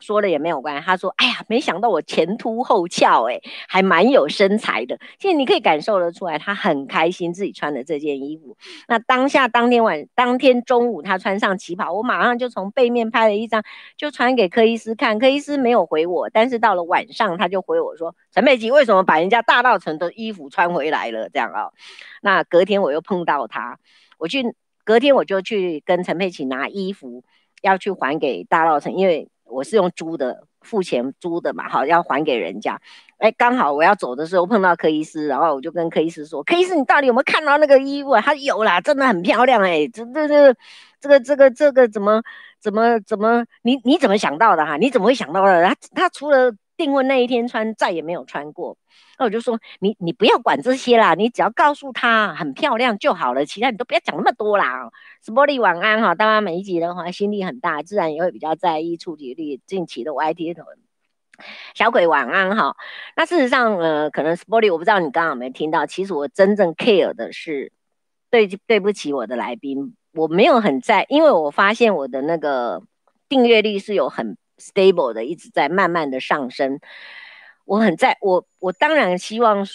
说了也没有关系。他说：“哎呀，没想到我前凸后翘，哎，还蛮有身材的。现在你可以感受得出来，他很开心自己穿的这件衣服。那当下当天晚当天中午，他穿上旗袍，我马上就从背面拍了一张，就传给柯医师看。柯医师没有回我，但是到了晚上，他就回我说：陈佩琪为什么把人家大稻埕的衣服穿回来了？这样啊、哦？那隔天我又碰到他，我去隔天我就去跟陈佩琪拿衣服，要去还给大稻城，因为。”我是用租的，付钱租的嘛，好，要还给人家。哎，刚好我要走的时候碰到柯医师，然后我就跟柯医师说：“柯医师，你到底有没有看到那个衣服啊？他有啦，真的很漂亮哎，这这这这个这个这个怎么怎么怎么你你怎么想到的哈？你怎么会想到的？他他除了订婚那一天穿，再也没有穿过。”那我就说你你不要管这些啦，你只要告诉他很漂亮就好了，其他你都不要讲那么多啦。Sporty 晚安哈，当然每一集的话心力很大，自然也会比较在意触及率。近期的 YT 头小鬼晚安哈。那事实上呃，可能 Sporty 我不知道你刚刚有没有听到，其实我真正 care 的是对对不起我的来宾，我没有很在，因为我发现我的那个订阅率是有很 stable 的，一直在慢慢的上升。我很在，我我当然希望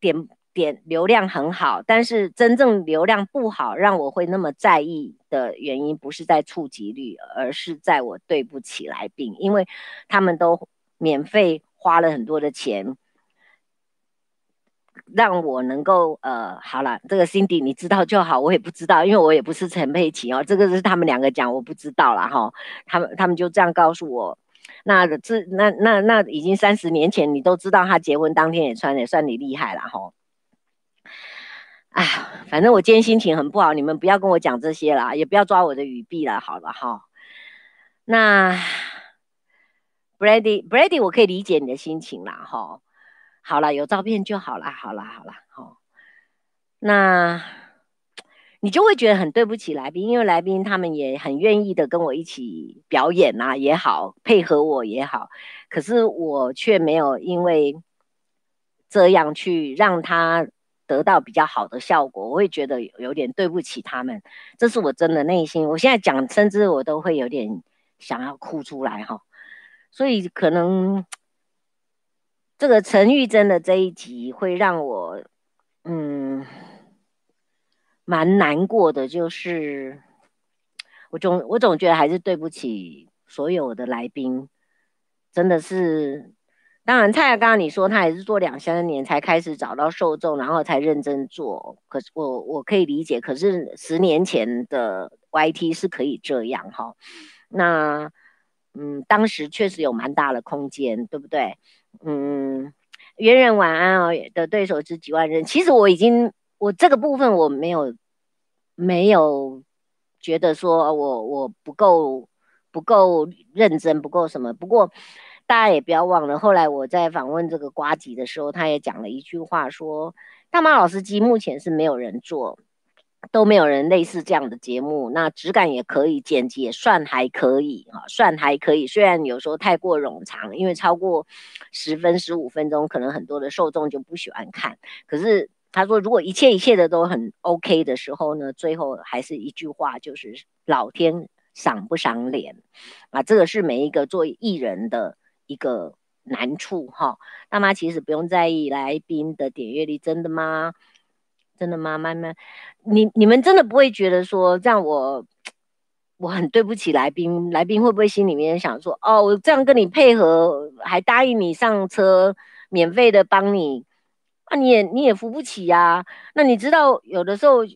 点点流量很好，但是真正流量不好，让我会那么在意的原因，不是在触及率，而是在我对不起来宾，因为他们都免费花了很多的钱，让我能够呃，好了，这个 Cindy 你知道就好，我也不知道，因为我也不是陈佩琪哦，这个是他们两个讲，我不知道啦哈，他们他们就这样告诉我。那这那那那已经三十年前，你都知道他结婚当天也穿，也算你厉害了哈。哎，反正我今天心情很不好，你们不要跟我讲这些啦，也不要抓我的语弊了，好了哈。那 Brady Brady，我可以理解你的心情啦哈。好了，有照片就好了，好了好了好。那。你就会觉得很对不起来宾，因为来宾他们也很愿意的跟我一起表演呐、啊，也好，配合我也好，可是我却没有因为这样去让他得到比较好的效果，我会觉得有点对不起他们，这是我真的内心，我现在讲甚至我都会有点想要哭出来哈，所以可能这个陈玉珍的这一集会让我嗯。蛮难过的，就是我总我总觉得还是对不起所有的来宾，真的是。当然，蔡雅刚刚你说他也是做两三年才开始找到受众，然后才认真做。可是我我可以理解，可是十年前的 YT 是可以这样哈。那嗯，当时确实有蛮大的空间，对不对？嗯，猿人晚安哦的对手是几万人，其实我已经。我这个部分我没有没有觉得说我我不够不够认真不够什么，不过大家也不要忘了，后来我在访问这个瓜吉的时候，他也讲了一句话说，大妈老司机目前是没有人做，都没有人类似这样的节目，那质感也可以，剪辑也算还可以哈，算还可以，虽然有时候太过冗长，因为超过十分十五分钟，可能很多的受众就不喜欢看，可是。他说：“如果一切一切的都很 OK 的时候呢，最后还是一句话，就是老天赏不赏脸啊！这个是每一个做艺人的一个难处哈。大妈其实不用在意来宾的点阅率，真的吗？真的吗？慢慢，你你们真的不会觉得说这样我我很对不起来宾？来宾会不会心里面想说，哦，我这样跟你配合，还答应你上车，免费的帮你？”那、啊、你也你也扶不起呀、那你知道有的时候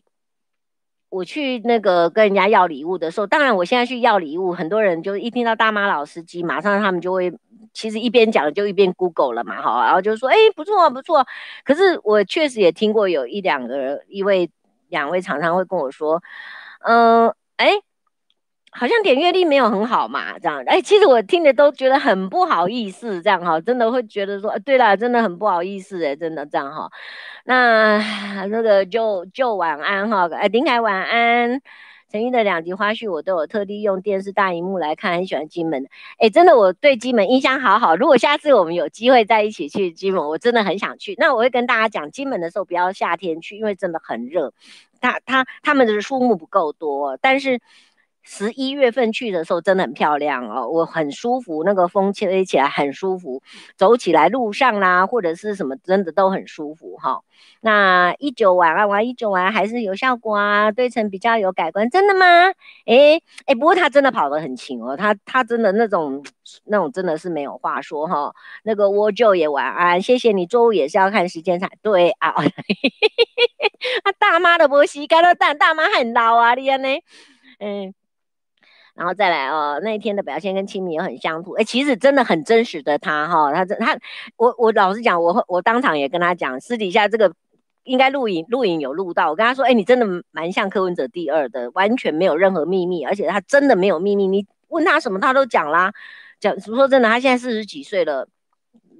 我去那个跟人家要礼物的时候，当然我现在去要礼物，很多人就一听到大妈老司机，马上他们就会其实一边讲就一边 Google 了嘛，哈，然后就说哎不错不错。可是我确实也听过有一两个一位两位常常会跟我说，嗯、呃、哎。好像点阅率没有很好嘛，这样，哎，其实我听的都觉得很不好意思，这样哈，真的会觉得说，对了，真的很不好意思，哎，真的这样哈。那那个就就晚安哈，哎，林凯晚安，陈玉的两集花絮我都有特地用电视大荧幕来看，很喜欢金门。哎，真的，我对金门印象好好。如果下次我们有机会再一起去金门，我真的很想去。那我会跟大家讲，金门的时候不要夏天去，因为真的很热。他他他们的树木不够多，但是。十一月份去的时候真的很漂亮哦，我很舒服，那个风吹起来很舒服，走起来路上啦或者是什么真的都很舒服哈、那一九晚啊玩一九晚还是有效果啊，对称比较有改观，真的吗？诶诶，不过他真的跑得很勤哦，他他真的那种那种真的是没有话说哈、那个我就也晚安，谢谢你，周五也是要看时间才对啊。他 大妈的波西，看到大大妈很老啊，你安呢？嗯。然后再来哦，那一天的表现跟亲民也很相符。哎，其实真的很真实的他哈、哦，他真他我我老实讲，我我当场也跟他讲，私底下这个应该录影录影有录到。我跟他说，哎，你真的蛮像柯文哲第二的，完全没有任何秘密，而且他真的没有秘密，你问他什么他都讲啦。讲说真的，他现在四十几岁了，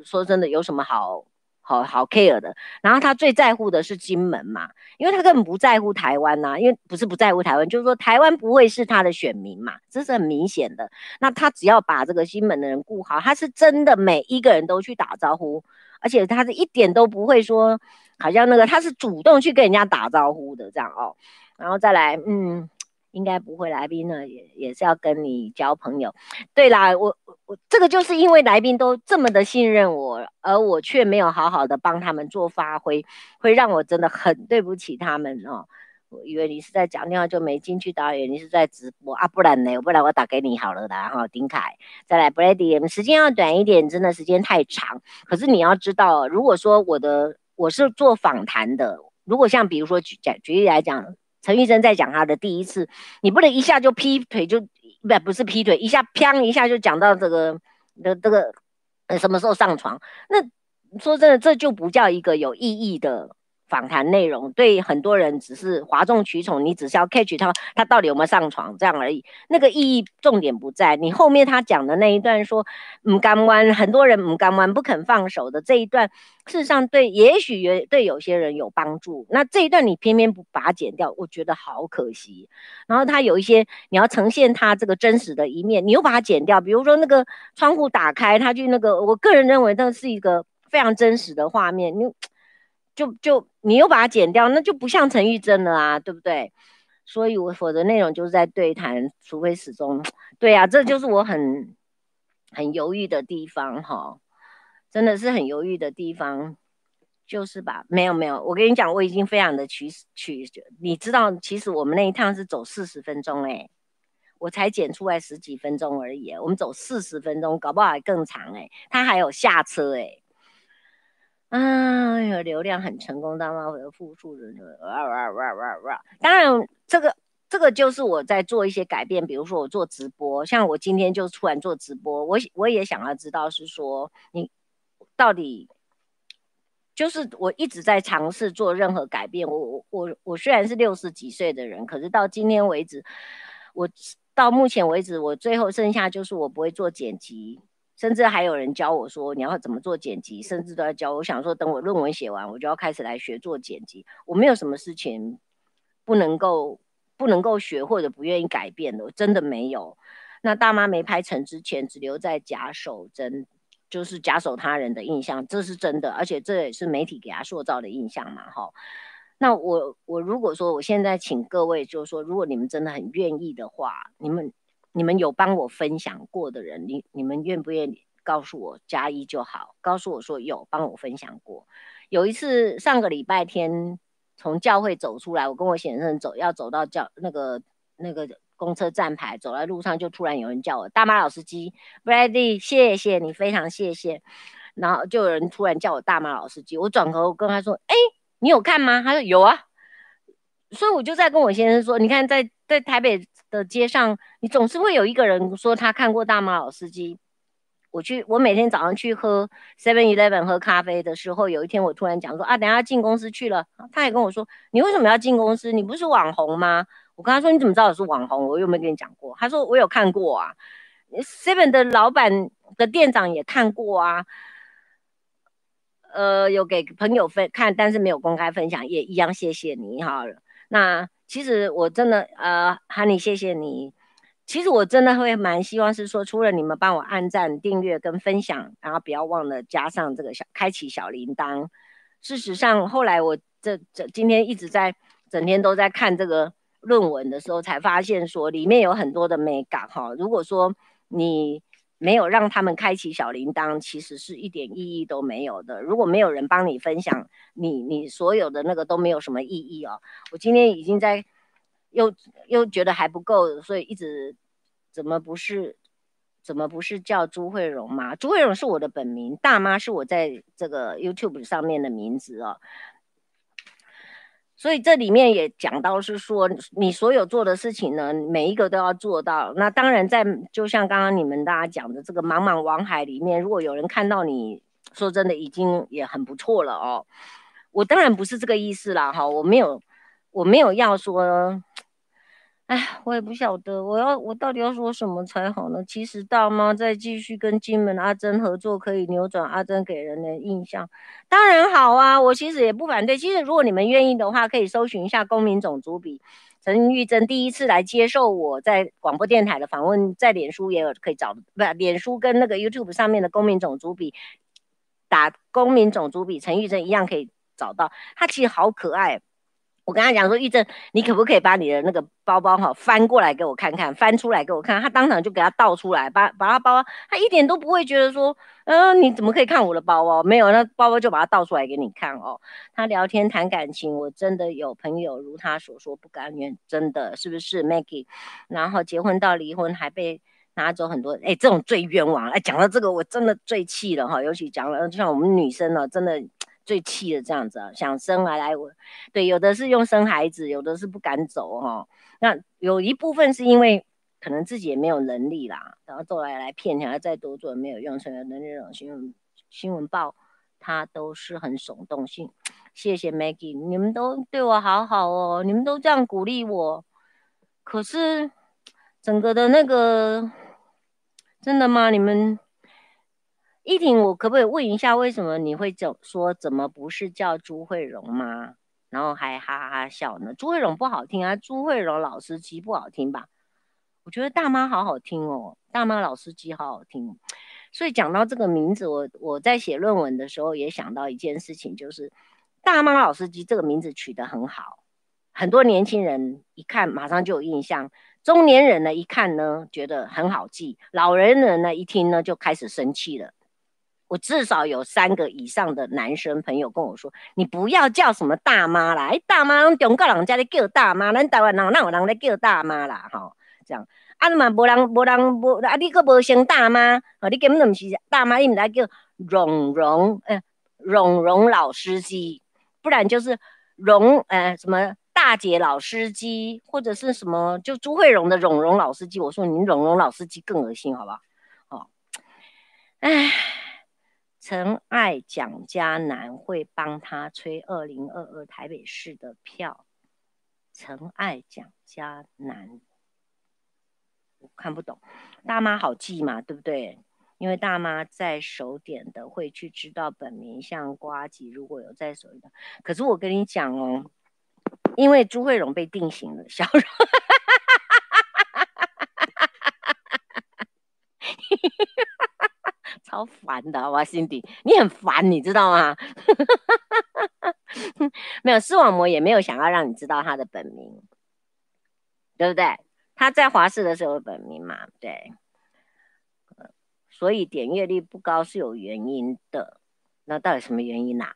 说真的有什么好？好好 care 的，然后他最在乎的是金门嘛，因为他根本不在乎台湾呐、因为不是不在乎台湾，就是说台湾不会是他的选民嘛，这是很明显的。那他只要把这个金门的人顾好，他是真的每一个人都去打招呼，而且他是一点都不会说，好像那个他是主动去跟人家打招呼的这样哦，然后再来，嗯。应该不会，来宾呢也也是要跟你交朋友。对啦，我我这个就是因为来宾都这么的信任我，而我却没有好好的帮他们做发挥，会让我真的很对不起他们哦。我以为你是在讲电话就没进去，导演你是在直播啊？不然呢？不然我打给你好了的哈，丁凯。再来，Brady，时间要短一点，真的时间太长。可是你要知道，如果说我的我是做访谈的，如果像比如说举举举例来讲。陈玉珍在讲他的第一次，你不能一下就劈腿就，不不是劈腿，一下啪一下就讲到这个的这个呃什么时候上床？那说真的，这就不叫一个有意义的。访谈内容对很多人只是哗众取宠，你只是要 catch 他，他到底有没有上床这样而已。那个意义重点不在你后面他讲的那一段说，唔甘弯，很多人唔甘弯不肯放手的这一段，事实上对，也许也对有些人有帮助。那这一段你偏偏不把它剪掉，我觉得好可惜。然后他有一些你要呈现他这个真实的一面，你又把它剪掉，比如说那个窗户打开，他就那个，我个人认为那是一个非常真实的画面，你。就就你又把它剪掉，那就不像陈玉珍了啊，对不对？所以我我的内容就是在对谈，除非始终，对啊，这就是我很很犹豫的地方哈，真的是很犹豫的地方，就是吧？没有没有，我跟你讲，我已经非常的取取，你知道，其实我们那一趟是走四十分钟哎，我才剪出来十几分钟而已，我们走四十分钟，搞不好还更长哎，他还有下车哎。啊，有流量很成功，当然会有复数人哇哇哇哇哇！当然，这个这个就是我在做一些改变，比如说我做直播，像我今天就突然做直播，我我也想要知道是说你到底就是我一直在尝试做任何改变。我我我我虽然是六十几岁的人，可是到今天为止，我到目前为止，我最后剩下就是我不会做剪辑。甚至还有人教我说，你要怎么做剪辑，甚至都要教我。我想说，等我论文写完，我就要开始来学做剪辑。我没有什么事情不能够不能够学或者不愿意改变的，我真的没有。那大妈没拍成之前，只留在假手真，就是假手他人的印象，这是真的，而且这也是媒体给他塑造的印象嘛，哈。那我我如果说我现在请各位，就是说，如果你们真的很愿意的话，你们。你们有帮我分享过的人，你你们愿不愿意告诉我加一就好？告诉我说有帮我分享过。有一次上个礼拜天从教会走出来，我跟我先生走，要走到教那个那个公车站牌，走在路上就突然有人叫我大妈老司机，Brady，谢谢你，非常谢谢。然后就有人突然叫我大妈老司机，我转头跟他说，哎，你有看吗？他说有啊。所以我就在跟我先生说，你看在在台北的街上，你总是会有一个人说他看过大妈老司机。我去，我每天早上去喝 Seven Eleven 喝咖啡的时候，有一天我突然讲说啊，等下进公司去了，他也跟我说，你为什么要进公司？你不是网红吗？我跟他说，你怎么知道我是网红？我又没跟你讲过。他说我有看过啊，Seven 的老板的店长也看过啊，呃，有给朋友分看，但是没有公开分享，也一样谢谢你哈。那其实我真的呃，Honey，谢谢你。其实我真的会蛮希望是说，除了你们帮我按赞、订阅跟分享，然后不要忘了加上这个小开启小铃铛。事实上，后来我这这今天一直在整天都在看这个论文的时候，才发现说里面有很多的美感哈。如果说你没有让他们开启小铃铛，其实是一点意义都没有的。如果没有人帮你分享，你你所有的那个都没有什么意义哦。我今天已经在又又觉得还不够，所以一直怎么不是怎么不是叫朱慧荣吗？朱慧荣是我的本名，大妈是我在这个 YouTube 上面的名字哦。所以这里面也讲到是说，你所有做的事情呢，每一个都要做到。那当然，在就像刚刚你们大家讲的这个茫茫网海里面，如果有人看到你，说真的已经也很不错了哦。我当然不是这个意思啦，哈，我没有，我没有要说。哎，我也不晓得，我要我到底要说什么才好呢？其实大妈再继续跟金门阿珍合作，可以扭转阿珍给人的印象，当然好啊。我其实也不反对。其实如果你们愿意的话，可以搜寻一下公民种族比陈玉珍第一次来接受我在广播电台的访问，在脸书也有可以找，不，脸书跟那个 YouTube 上面的公民种族比打公民种族比陈玉珍一样可以找到。他其实好可爱。我跟他讲说，玉珍，你可不可以把你的那个包包哈翻过来给我看看，翻出来给我看。他当场就给他倒出来，把把他包包，他一点都不会觉得说，嗯、你怎么可以看我的包包？没有，那包包就把他倒出来给你看哦。他聊天谈感情，我真的有朋友如他所说不甘愿，真的是不是 Maggie？然后结婚到离婚还被拿走很多，哎，这种最冤枉。哎，讲到这个我真的最气了哈，尤其讲了，就像我们女生呢，真的。最气的这样子啊，想生来来我，对，有的是用生孩子，有的是不敢走哈、哦。那有一部分是因为可能自己也没有能力啦，然后后来来骗你，还要再多做没有用，所以那种新闻新闻报它都是很耸动性。谢谢 Maggie，你们都对我好好哦，你们都这样鼓励我。可是整个的那个真的吗？你们？依婷，我可不可以问一下，为什么你会怎说怎么不是叫朱慧荣吗？然后还哈哈哈笑呢？朱慧荣不好听啊，朱慧荣老司机不好听吧？我觉得大妈好好听哦，大妈老司机好好听。所以讲到这个名字，我我在写论文的时候也想到一件事情，就是大妈老司机这个名字取得很好，很多年轻人一看马上就有印象，中年人呢一看呢觉得很好记，老人人呢一听呢就开始生气了。我至少有三个以上的男生朋友跟我说：“你不要叫什么大妈啦，哎，大妈中国人家的叫大妈，咱台湾人哪有人在叫大妈啦？哈、这样啊嘛，无人无人无啊，你个无姓大妈，啊，你根本就不是大妈，你们来叫蓉蓉，嗯、呃，蓉蓉老司机，不然就是蓉，呃，什么大姐老司机，或者是什么就朱慧荣的蓉蓉老司机。我说你蓉蓉老司机更恶心，好不好？哦，哎。”陈爱蒋家南会帮他吹二零二二台北市的票。陈爱蒋家南，我看不懂。大妈好记嘛，对不对？因为大妈在手点的会去知道本名，像瓜吉如果有在手的。可是我跟你讲哦，因为朱慧荣被定型了，小荣。超烦的，哇，Cindy，你很烦，你知道吗？没有，视网膜也没有想要让你知道他的本名，对不对？他在华视的时候本名嘛，对。所以点阅率不高是有原因的。那到底什么原因啊？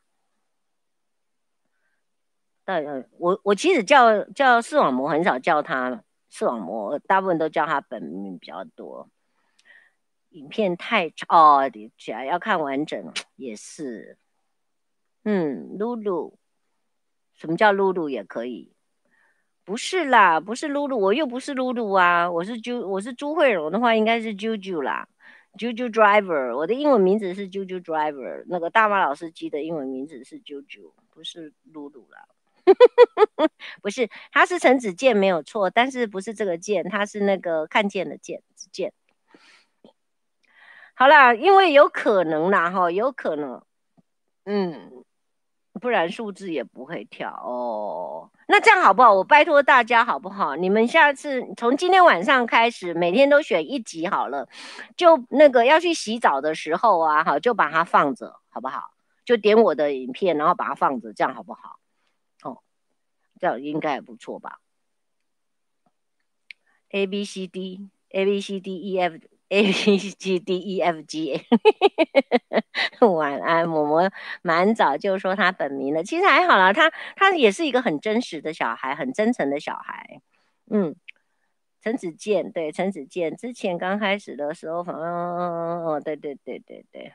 到底我我其实叫叫视网膜很少叫他视网膜，大部分都叫他本名比较多。影片太长哦，起来要看完整也是。嗯，露露，什么叫露露也可以？不是啦，不是露露，我又不是露露啊，我是朱，我是朱慧荣的话，应该是 JoJo 啦，JoJo Driver，我的英文名字是 JoJo Driver，那个大马老司机的英文名字是 JoJo，不是露露啦。不是，他是陈子健没有错，但是不是这个健，他是那个看见的见，子健。好啦，因为有可能啦，哈，有可能，嗯，不然数字也不会跳哦。那这样好不好？我拜托大家好不好？你们下次从今天晚上开始，每天都选一集好了，就那个要去洗澡的时候啊，好，就把它放着，好不好？就点我的影片，然后把它放着，这样好不好？哦，这样应该也不错吧？A B C D A B C D E F A B C D E F G，晚安，嬷嬷蛮早就说他本名了，其实还好啦，他他也是一个很真实的小孩，很真诚的小孩。嗯，陈子健，对，陈子健之前刚开始的时候，反正哦，对对对对对。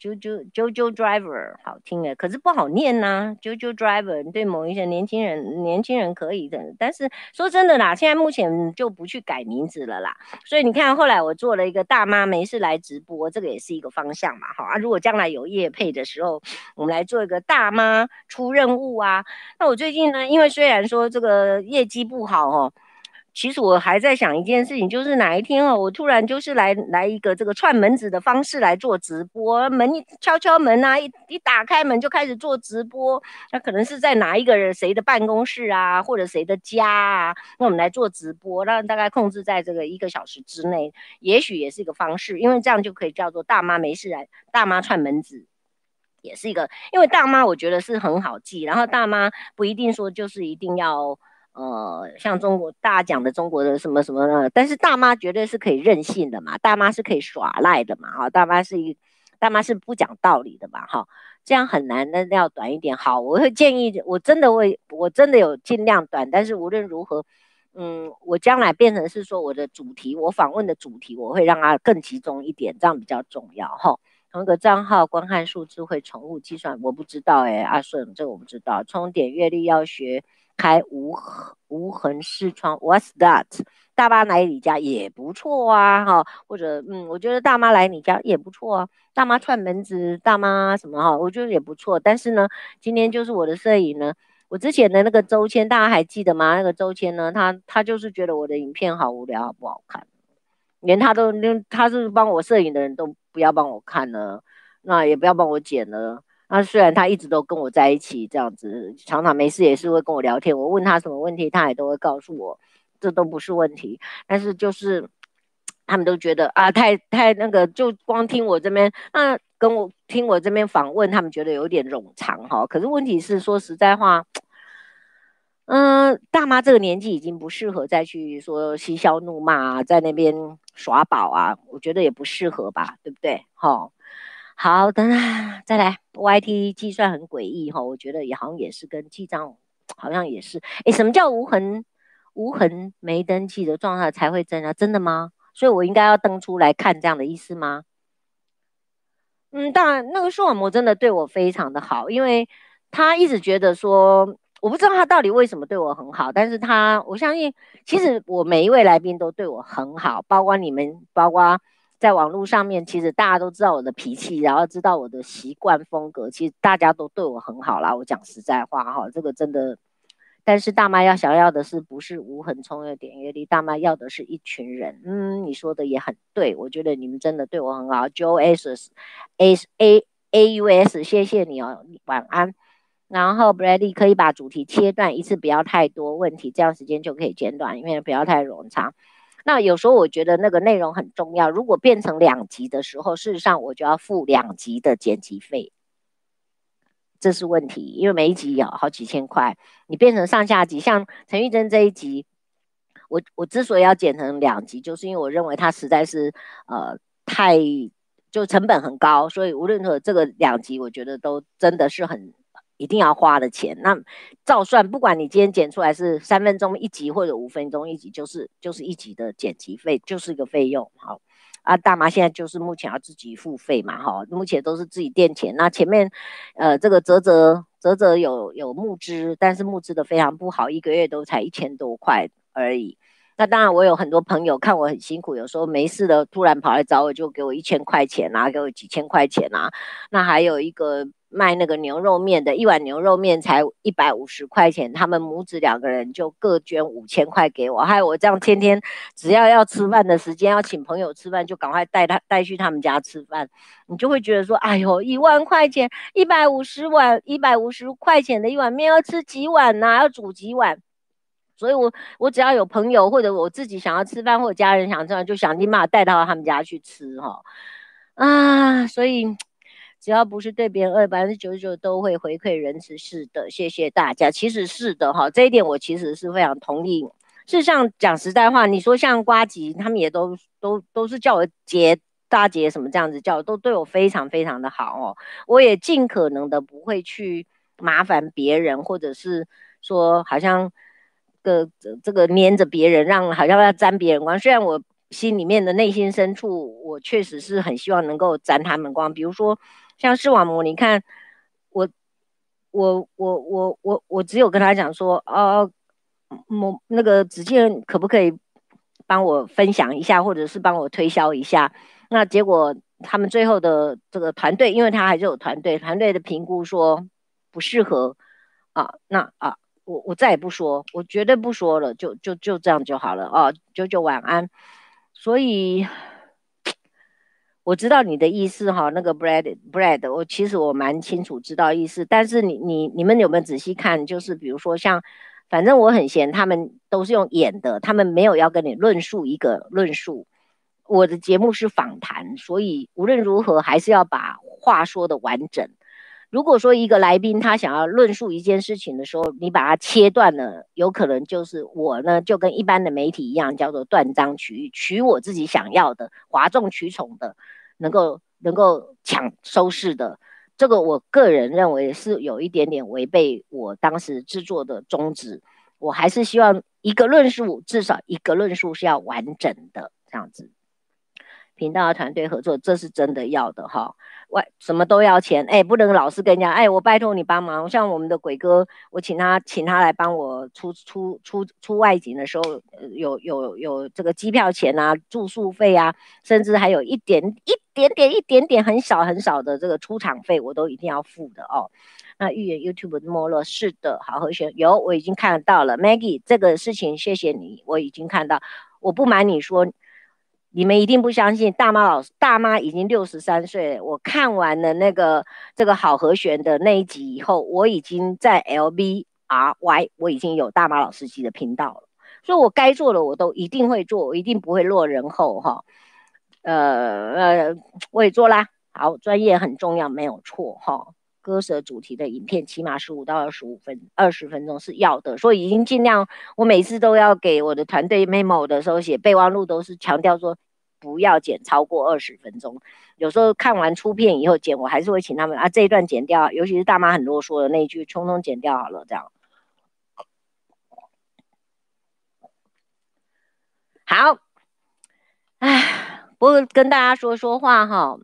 JoJo Driver 好听诶，可是不好念呐、啊。JoJo Driver 对某一些年轻人，年轻人可以的，但是说真的啦，现在目前就不去改名字了啦。所以你看，后来我做了一个大妈没事来直播，这个也是一个方向嘛。好啊，如果将来有业配的时候，我们来做一个大妈出任务啊。那我最近呢，因为虽然说这个业绩不好哦。其实我还在想一件事情，就是哪一天哦，我突然就是来来一个这个串门子的方式来做直播，门一敲敲门啊，一一打开门就开始做直播，那可能是在哪一个人谁的办公室啊，或者谁的家啊，那我们来做直播，让大概控制在这个一个小时之内，也许也是一个方式，因为这样就可以叫做大妈没事来，大妈串门子也是一个，因为大妈我觉得是很好记，然后大妈不一定说就是一定要。呃，像中国大家讲的中国的什么什么的，但是大妈绝对是可以任性的嘛，大妈是可以耍赖的嘛，哈，大妈是一，大妈是不讲道理的嘛，哈，这样很难，那要短一点。好，我会建议，我真的会，我真的有尽量短，但是无论如何，嗯，我将来变成是说我的主题，我访问的主题，我会让它更集中一点，这样比较重要，哈。同一个账号观看数字会重复计算，我不知道哎、阿顺，这个我不知道，充点阅历要学。开无无痕视窗，What's that？大妈来你家也不错啊，哈，或者嗯，我觉得大妈来你家也不错啊，大妈串门子，大妈什么哈，我觉得也不错。但是呢，今天就是我的摄影呢，我之前的那个周谦，大家还记得吗？那个周谦呢，他他就是觉得我的影片好无聊，好不好看，连他都连他是帮我摄影的人都不要帮我看了，那也不要帮我剪了。那虽然他一直都跟我在一起，这样子常常没事也是会跟我聊天。我问他什么问题，他也都会告诉我，这都不是问题。但是就是他们都觉得啊，太太那个，就光听我这边，那跟我听我这边访问，他们觉得有点冗长哈。可是问题是说实在话，嗯，大妈这个年纪已经不适合再去说嬉笑怒骂啊，在那边耍宝啊，我觉得也不适合吧，对不对？哈。好，等下再来。YT 计算很诡异哈，我觉得也好像也是跟记账好像也是。诶，什么叫无痕无痕没登记的状态才会增加？真的吗？所以我应该要登出来看这样的意思吗？嗯，当然，那个视网膜真的对我非常的好，因为他一直觉得说，我不知道他到底为什么对我很好，但是他我相信，其实我每一位来宾都对我很好，包括你们，包括。在网络上面，其实大家都知道我的脾气，然后知道我的习惯风格，其实大家都对我很好啦。我讲实在话哈，这个真的。但是大妈要想要的是不是无痕充有点阅率？大妈要的是一群人。嗯，你说的也很对，我觉得你们真的对我很好。Joe S S A A U S，谢谢你哦，晚安。然后 Brady 可以把主题切断一次，不要太多问题，这样时间就可以减短，因为不要太冗长。那有时候我觉得那个内容很重要，如果变成两集的时候，事实上我就要付两集的剪辑费，这是问题，因为每一集有好几千块，你变成上下集，像陈玉珍这一集，我我之所以要剪成两集，就是因为我认为它实在是呃太就成本很高，所以无论如何这个两集，我觉得都真的是很。一定要花的钱，那照算，不管你今天剪出来是三分钟一集或者五分钟一集，就是就是一集的剪辑费，就是一个费用。好，啊，大妈现在就是目前要自己付费嘛，哈，目前都是自己垫钱。那前面，呃，这个泽泽泽泽有有募资，但是募资的非常不好，一个月都才一千多块而已。那当然，我有很多朋友看我很辛苦，有时候没事的突然跑来找我，就给我一千块钱啊，给我几千块钱啊。那还有一个。卖那个牛肉面的，一碗牛肉面才一百五十块钱，他们母子两个人就各捐五千块给我，还有我这样天天只要要吃饭的时间，要请朋友吃饭，就赶快带他带去他们家吃饭，你就会觉得说，哎呦，一万块钱，一百五十碗，一百五十块钱的一碗面要吃几碗呢？要煮几碗？所以我我只要有朋友或者我自己想要吃饭，或者家人想吃饭，就想立马带到他们家去吃哈。啊，所以只要不是对别人恶，百分之九十九都会回馈仁慈。是的，谢谢大家。其实是的哈，这一点我其实是非常同意。事实上讲实在话，你说像瓜吉他们也都都都是叫我姐大姐什么这样子叫，都对我非常非常的好哦。我也尽可能的不会去麻烦别人，或者是说好像。个这这个黏着别人，让好像要沾别人光。虽然我心里面的内心深处，我确实是很希望能够沾他们光。比如说像视网膜，你看我我我我我我只有跟他讲说，哦，某那个子健可不可以帮我分享一下，或者是帮我推销一下？那结果他们最后的这个团队，因为他还是有团队，团队的评估说不适合啊，那啊。我我再也不说，我绝对不说了，就就就这样就好了哦。九九晚安。所以我知道你的意思哈，那个 bread bread，我其实我蛮清楚知道意思。但是你你你们有没有仔细看？就是比如说像，反正我很闲，他们都是用演的，他们没有要跟你论述一个论述。我的节目是访谈，所以无论如何还是要把话说的完整。如果说一个来宾他想要论述一件事情的时候，你把它切断了，有可能就是我呢，就跟一般的媒体一样，叫做断章取义，取我自己想要的，哗众取宠的，能够能够抢收视的，这个我个人认为是有一点点违背我当时制作的宗旨。我还是希望一个论述，至少一个论述是要完整的这样子。频道的团队合作，这是真的要的哈。外什么都要钱，哎，不能老是跟人家，哎，我拜托你帮忙。像我们的鬼哥，我请他，请他来帮我出出出出外景的时候，有有有这个机票钱啊，住宿费啊，甚至还有一点一点点一点点很少很少的这个出场费，我都一定要付的哦。那预言 YouTube 的没落，是的，好和弦有，我已经看到了。Maggie，这个事情谢谢你，我已经看到。我不瞒你说。你们一定不相信，大妈老师，大妈已经六十三岁了。我看完了那个这个好和弦的那一集以后，我已经在 L V R Y，我已经有大妈老司机的频道了。所以我该做的我都一定会做，我一定不会落人后哈。呃呃，我也做啦。好，专业很重要，没有错哈。割舍主题的影片起码十五到二十五分，二十分钟是要的，所以已经尽量，我每次都要给我的团队 memo 的时候写备忘录，都是强调说不要剪超过二十分钟。有时候看完出片以后剪，我还是会请他们啊这一段剪掉，尤其是大妈很啰嗦的那一句，通通剪掉好了，这样。好，哎，不过跟大家说说话哈。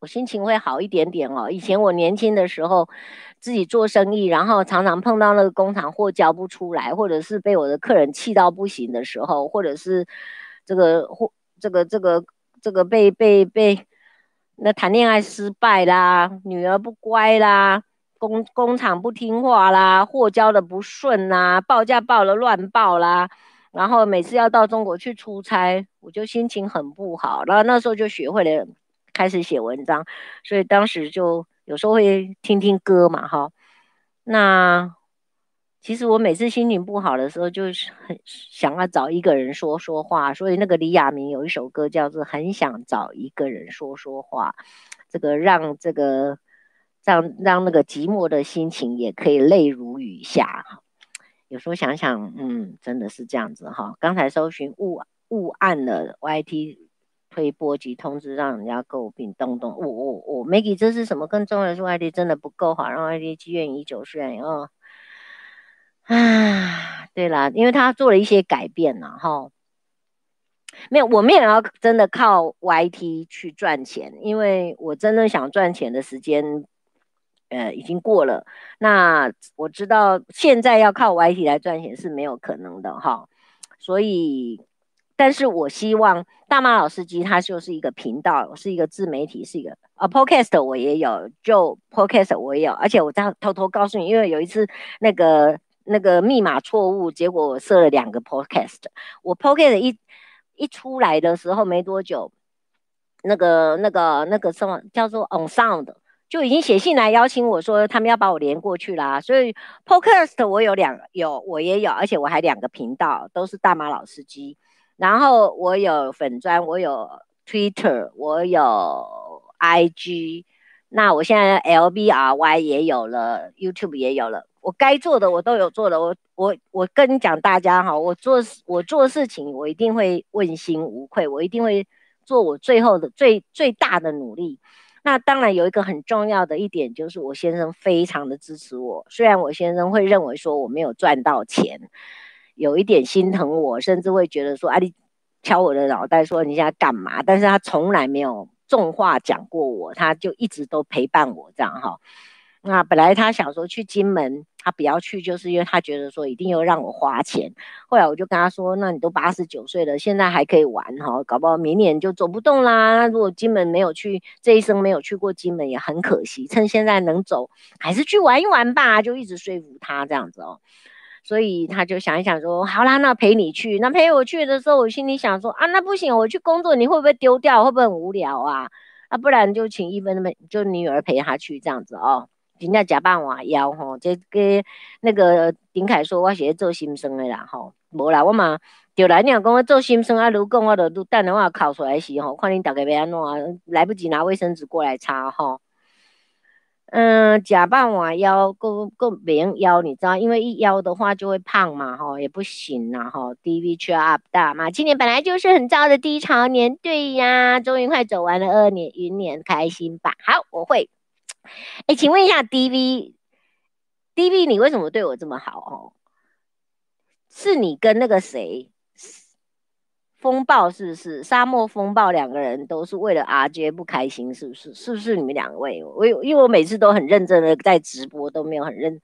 我心情会好一点点哦。以前我年轻的时候，自己做生意，然后常常碰到那个工厂货交不出来，或者是被我的客人气到不行的时候，或者是这个货这个这个这个被被被那谈恋爱失败啦，女儿不乖啦，工工厂不听话啦，货交的不顺啦，报价报了乱报啦，然后每次要到中国去出差，我就心情很不好。然后那时候就学会了。开始写文章，所以当时就有时候会听听歌嘛，哈。那其实我每次心情不好的时候，就是很想要找一个人说说话。所以那个李亚明有一首歌叫做《很想找一个人说说话》，这个让这个让让那个寂寞的心情也可以泪如雨下。有时候想想，嗯，真的是这样子哈。刚才搜寻误误按了 YT。推波及通知，让人家诟病。东东，我我我，Maggie，这是什么？跟中人说 ID 真的不够好，让 ID 积怨已久，虽然哦，啊，对啦，因为他做了一些改变了哈。没有，我们也要真的靠 YT 去赚钱，因为我真的想赚钱的时间，呃，已经过了。那我知道现在要靠 YT 来赚钱是没有可能的哈，所以。但是我希望大妈老司机它就是一个频道，是一个自媒体，是一个啊 Podcast 我也有，就 Podcast 我也有，而且我再偷偷告诉你，因为有一次那个那个密码错误，结果我设了两个 Podcast，我 Podcast 一一出来的时候没多久，那个那个那个什么叫做 On Sound。就已经写信来邀请我说，他们要把我连过去啦。所以 Podcast 我有两有，我也有，而且我还两个频道都是大妈老司机。然后我有粉专，我有 Twitter，我有 IG。那我现在 LBRY 也有了，YouTube 也有了。我该做的我都有做的。我我我跟你讲，大家哈，我做我做事情，我一定会问心无愧，我一定会做我最后的最最大的努力。那当然有一个很重要的一点，就是我先生非常的支持我。虽然我先生会认为说我没有赚到钱，有一点心疼我，甚至会觉得说：“啊，你敲我的脑袋说你现在干嘛？”但是他从来没有重话讲过我，他就一直都陪伴我这样哈。那本来他想说去金门，他不要去，就是因为他觉得说一定要让我花钱。后来我就跟他说：“那你都八十九岁了，现在还可以玩哈，搞不好明年就走不动啦。如果金门没有去，这一生没有去过金门也很可惜。趁现在能走，还是去玩一玩吧。”就一直说服他这样子哦。所以他就想一想说：“好啦，那陪你去。那陪我去的时候，我心里想说：啊，那不行，我去工作，你会不会丢掉？会不会很无聊啊？啊，不然就请一芬的，就女儿陪他去这样子哦。”人家假扮我腰吼，这跟那个丁凯说我是做心生的啦吼，无啦，我嘛就来你讲我做心生啊，如果我都等的话考出来时吼，看你大概要安怎，来不及拿卫生纸过来擦吼。嗯，假扮我腰够够别人腰，你知道，因为一腰的话就会胖嘛吼，也不行呐吼。DV cheer up 大嘛，今年本来就是很糟的低潮年，对呀，终于快走完了二年余年，开心吧？好，我会。哎，请问一下，DV，DV，你为什么对我这么好哦？是你跟那个谁，风暴是不是？沙漠风暴两个人都是为了 RJ 不开心，是不是？是不是你们两位？我有，因为我每次都很认真的在直播，都没有很认，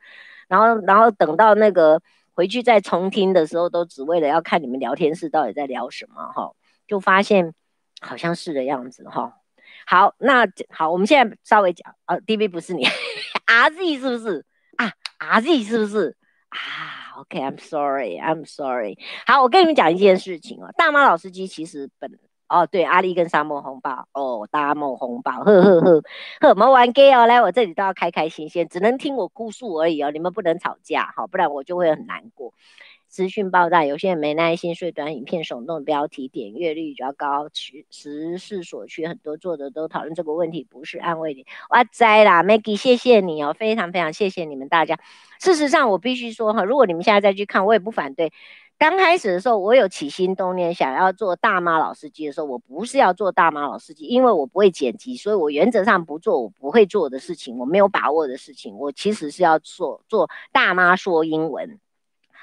然后，然后等到那个回去再重听的时候，都只为了要看你们聊天室到底在聊什么哈，就发现好像是的样子哈。好，那好，我们现在稍微讲啊，DV 不是你，RZ 是不是啊？RZ 是不是啊？OK，I'm sorry，I'm sorry。好，我跟你们讲一件事情哦，大妈老司机其实本哦，对，阿力跟沙漠红包哦，大漠红包，呵呵呵呵，我们玩 gay 哦，来我这里都要开开心心，只能听我哭诉而已哦，你们不能吵架，好，不然我就会很难过。资讯爆炸，有些人没耐心，所以短影片耸动标题，点阅率比较高。取时势所趋，很多作者都讨论这个问题，不是安慰你。哇塞啦，Maggie，谢谢你哦，非常非常谢谢你们大家。事实上，我必须说哈，如果你们现在再去看，我也不反对。刚开始的时候，我有起心动念想要做大妈老司机的时候，我不是要做大妈老司机，因为我不会剪辑，所以我原则上不做我不会做的事情，我没有把握的事情。我其实是要做做大妈说英文。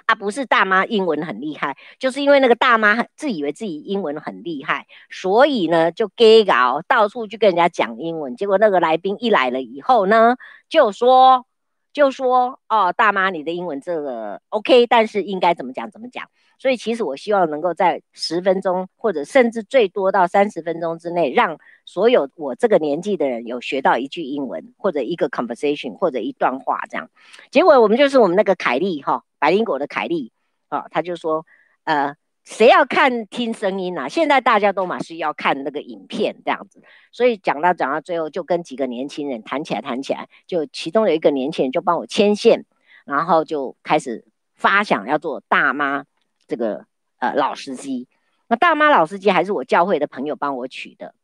啊不是大妈英文很厉害，就是因为那个大妈自以为自己英文很厉害，所以呢就 gay 搞到处去跟人家讲英文。结果那个来宾一来了以后呢，就说就说哦，大妈你的英文这个 OK，但是应该怎么讲怎么讲。所以其实我希望能够在十分钟或者甚至最多到三十分钟之内，让所有我这个年纪的人有学到一句英文或者一个 conversation 或者一段话这样。结果我们就是我们那个凯莉哈。百灵果的凯莉，啊、哦，他就说，呃，谁要看听声音啊？现在大家都嘛是要看那个影片这样子，所以讲到讲到最后，就跟几个年轻人谈起来谈起来，就其中有一个年轻人就帮我牵线，然后就开始发想要做大妈这个呃老司机。那大妈老司机还是我教会的朋友帮我取的。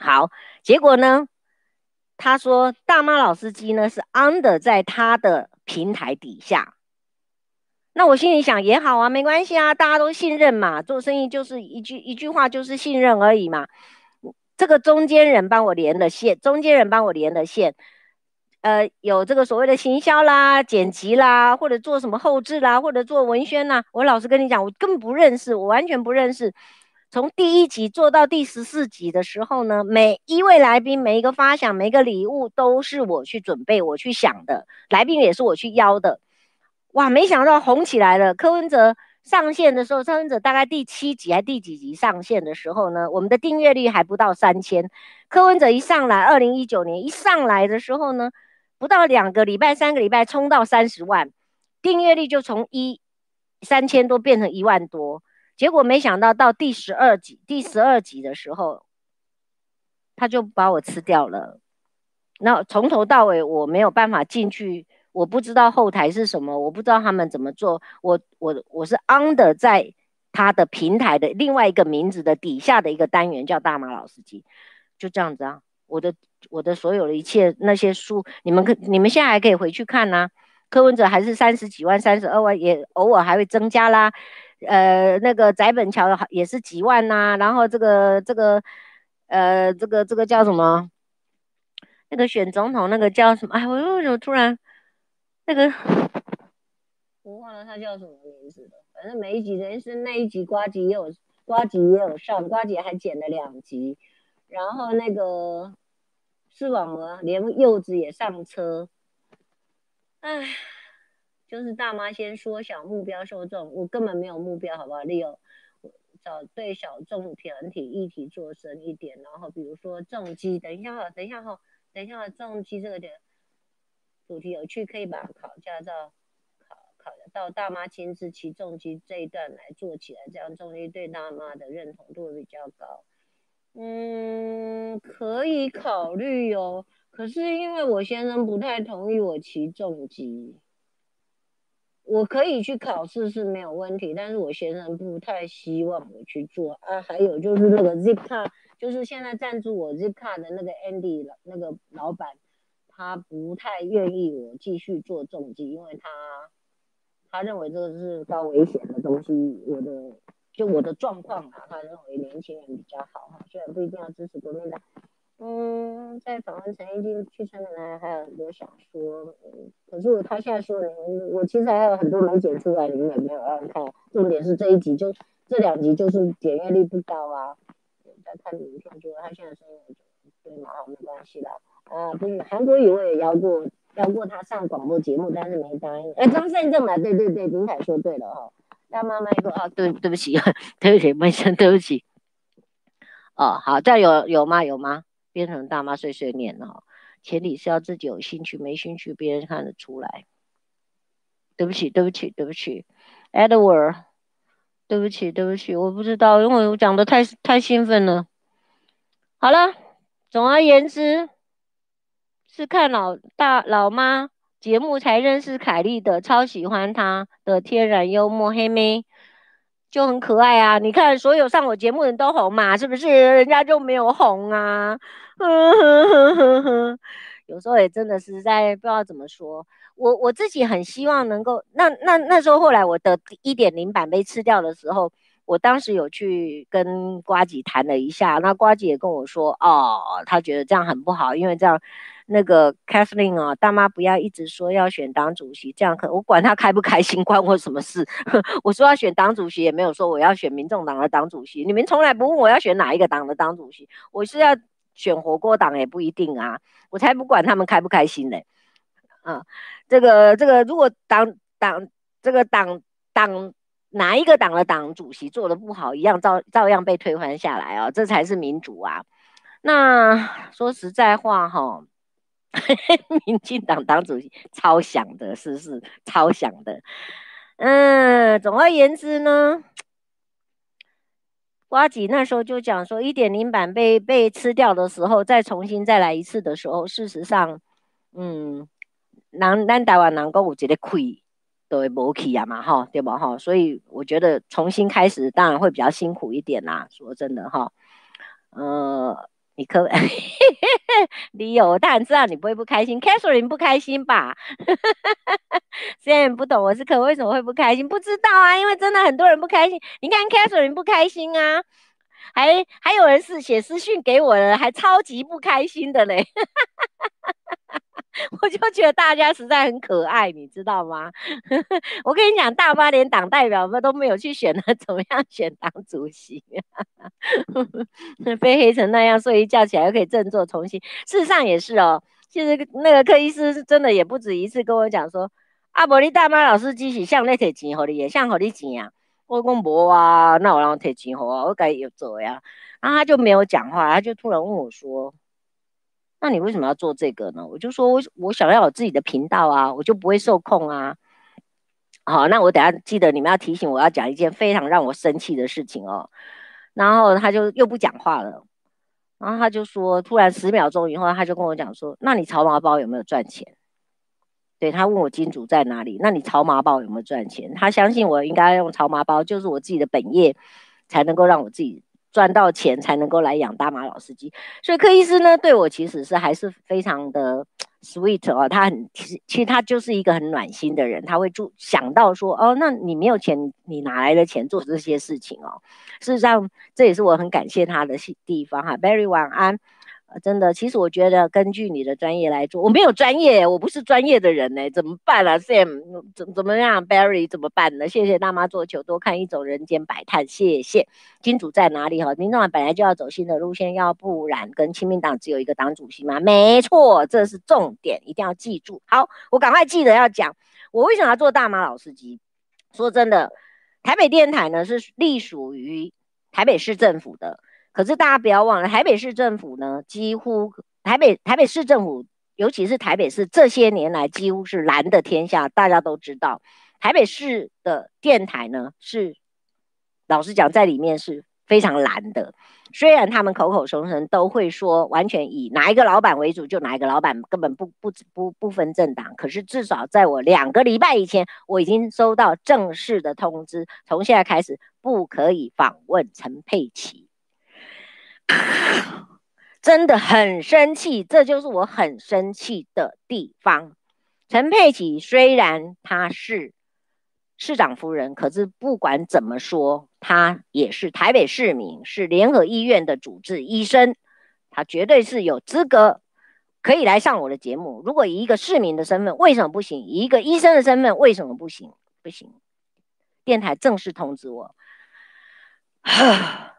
好，结果呢，他说大妈老司机呢是 under 在他的平台底下。那我心里想也好啊，没关系啊，大家都信任嘛，做生意就是一句一句话，就是信任而已嘛。这个中间人帮我连的线，中间人帮我连的线，呃，有这个所谓的行销啦、剪辑啦，或者做什么后制啦，或者做文宣啦。我老实跟你讲，我根本不认识，我完全不认识。从第一集做到第十四集的时候呢，每一位来宾、每一个发想、每一个礼物都是我去准备、我去想的，来宾也是我去邀的。哇，没想到红起来了！柯文哲上线的时候，柯文哲大概第七集还第几集上线的时候呢，我们的订阅率还不到三千。柯文哲一上来，二零一九年一上来的时候呢，不到两个礼拜、三个礼拜冲到三十万，订阅率就从一三千多变成一万多。结果没想到到第十二集、第十二集的时候，他就把我吃掉了。那从头到尾我没有办法进去，我不知道后台是什么，我不知道他们怎么做。我我我是 under 在他的平台的另外一个名字的底下的一个单元叫大马老司机，就这样子啊。我的我的所有的一切那些书，你们可你们现在还可以回去看呐、柯文哲还是三十几万、三十二万，也偶尔还会增加啦。呃，那个翟本桥也是几万呐、然后这个这个呃这个这个叫什么？那个选总统那个叫什么？哎，我为什么突然那个我忘了他叫什么名字了。反正每一集等于是那一集瓜吉也有瓜吉也有上，瓜吉还剪了两集。然后那个视网膜连柚子也上车。哎，就是大妈先缩小目标受众，我根本没有目标，好不好？Leo，找对小众团体议题做深一点，然后比如说重击，等一下哈，等一下哈。等一下，重击这个点主题有趣，可以把考驾照考考到大妈亲自骑重机这一段来做起来，这样重机对大妈的认同度比较高。嗯，可以考虑哟。可是因为我先生不太同意我骑重机，我可以去考试是没有问题，但是我先生不太希望我去做啊。还有就是那个 Zipcar。就是现在赞助我 Zipcar 的那个 Andy 那个老板，他不太愿意我继续做重机，因为他他认为这个是高危险的东西。我的就我的状况啊，他认为年轻人比较好哈，虽然不一定要支持国民党。嗯，在访问陈奕迅去陈美来还有很多想说，可是他现在说的，我其实还有很多没剪出来，你们也没有让看。重点是这一集就这两集就是点阅率不高啊。在看影片，觉得他现在声音对嘛，没关系的。啊，不是韩国语我也邀过，邀过他上广播节目，但是没答应。哎，张善正嘛，对对对，林凯说对了哈。大妈妈说啊，对对不起，对不起，没事，对不起。哦，好，这样有有吗？有吗？变成大妈碎碎念了哈。前提是要自己有兴趣，没兴趣别人看得出来。对不起，对不起，对不起，Edward。对不起，对不起，我不知道，因为我讲的太太兴奋了。好了，总而言之，是看老大老妈节目才认识凯莉的，超喜欢她的天然幽默，黑妹就很可爱啊。你看，所有上我节目的人都红嘛，是不是？人家就没有红啊。有时候也真的实在不知道怎么说。我我自己很希望能够，那那那时候后来我的一点零版被吃掉的时候，我当时有去跟瓜吉谈了一下，那瓜吉也跟我说，哦，他觉得这样很不好，因为这样那个 Kathleen 啊，大妈不要一直说要选党主席，这样可我管他开不开心，关我什么事？我说要选党主席，也没有说我要选民众党的党主席，你们从来不问我要选哪一个党的党主席，我是要选火锅党也不一定啊，我才不管他们开不开心呢。啊，这个这个，如果党党这个党党哪一个党的党主席做的不好，一样照照样被推翻下来啊，这才是民主啊。那说实在话哈、民进党党主席超想的，是不是超想的？嗯，总而言之呢，瓜吉那时候就讲说，一点零版被被吃掉的时候，再重新再来一次的时候，事实上，嗯。咱咱台湾人讲有一个亏，都会无去啊嘛，哈，对吧？哈，所以我觉得重新开始当然会比较辛苦一点啦。说真的哈，呃，你可，你有，我当然知道你不会不开心。Catherine 不开心吧？虽然不懂我是可为什么会不开心，不知道啊，因为真的很多人不开心。你看 Catherine 不开心啊，还还有人是写私讯给我的，还超级不开心的嘞。我就觉得大家实在很可爱，你知道吗？我跟你讲，大妈连党代表们都没有去选了，怎么样选党主席？被黑成那样，睡一觉起来又可以振作重新。事实上也是哦，其实那个柯医师是真的也不止一次跟我讲说：“阿伯，你大妈老师机器像那些钱，好的也像好的钱啊。”我讲无啊，那我让他提钱好啊，我该有做呀。然后他就没有讲话，他就突然问我说：“那你为什么要做这个呢？”我就说：“我我想要有自己的频道啊，我就不会受控啊。”好，那我等下记得你们要提醒我要讲一件非常让我生气的事情哦。然后他就又不讲话了，然后他就说：“突然十秒钟以后，他就跟我讲说：‘那你潮麻包有没有赚钱？’对，他问我金主在哪里？那你潮麻包有没有赚钱？他相信我应该用潮麻包，就是我自己的本业，才能够让我自己。”赚到钱才能够来养大马老司机，所以柯医师呢，对我其实是还是非常的 sweet 哦，他很其实其实他就是一个很暖心的人，他会注想到说哦，那你没有钱，你哪来的钱做这些事情哦？事实上，这也是我很感谢他的地方哈。，Berry 晚安。真的，其实我觉得根据你的专业来做，我没有专业，我不是专业的人呢，怎么办啊？Sam，怎怎么样？Barry 怎么办呢？谢谢大妈做球，多看一种人间百态，谢谢。金主在哪里？哈，民众党本来就要走新的路线，要不然跟亲民党只有一个党主席吗？没错，这是重点，一定要记住。好，我赶快记得要讲，我为什么要做大妈老司机？说真的，台北电台呢是隶属于台北市政府的。可是大家不要忘了，台北市政府呢，几乎台北台北市政府，尤其是台北市这些年来几乎是蓝的天下。大家都知道，台北市的电台呢是，老实讲，在里面是非常蓝的。虽然他们口口声声都会说完全以哪一个老板为主，就哪一个老板，根本不不不不分政党。可是至少在我两个礼拜以前，我已经收到正式的通知，从现在开始不可以访问陈佩琪。真的很生气，这就是我很生气的地方。陈佩琪虽然她是市长夫人，可是不管怎么说，她也是台北市民，是联合医院的主治医生，她绝对是有资格可以来上我的节目。如果以一个市民的身份，为什么不行？以一个医生的身份，为什么不行？不行！电台正式通知我。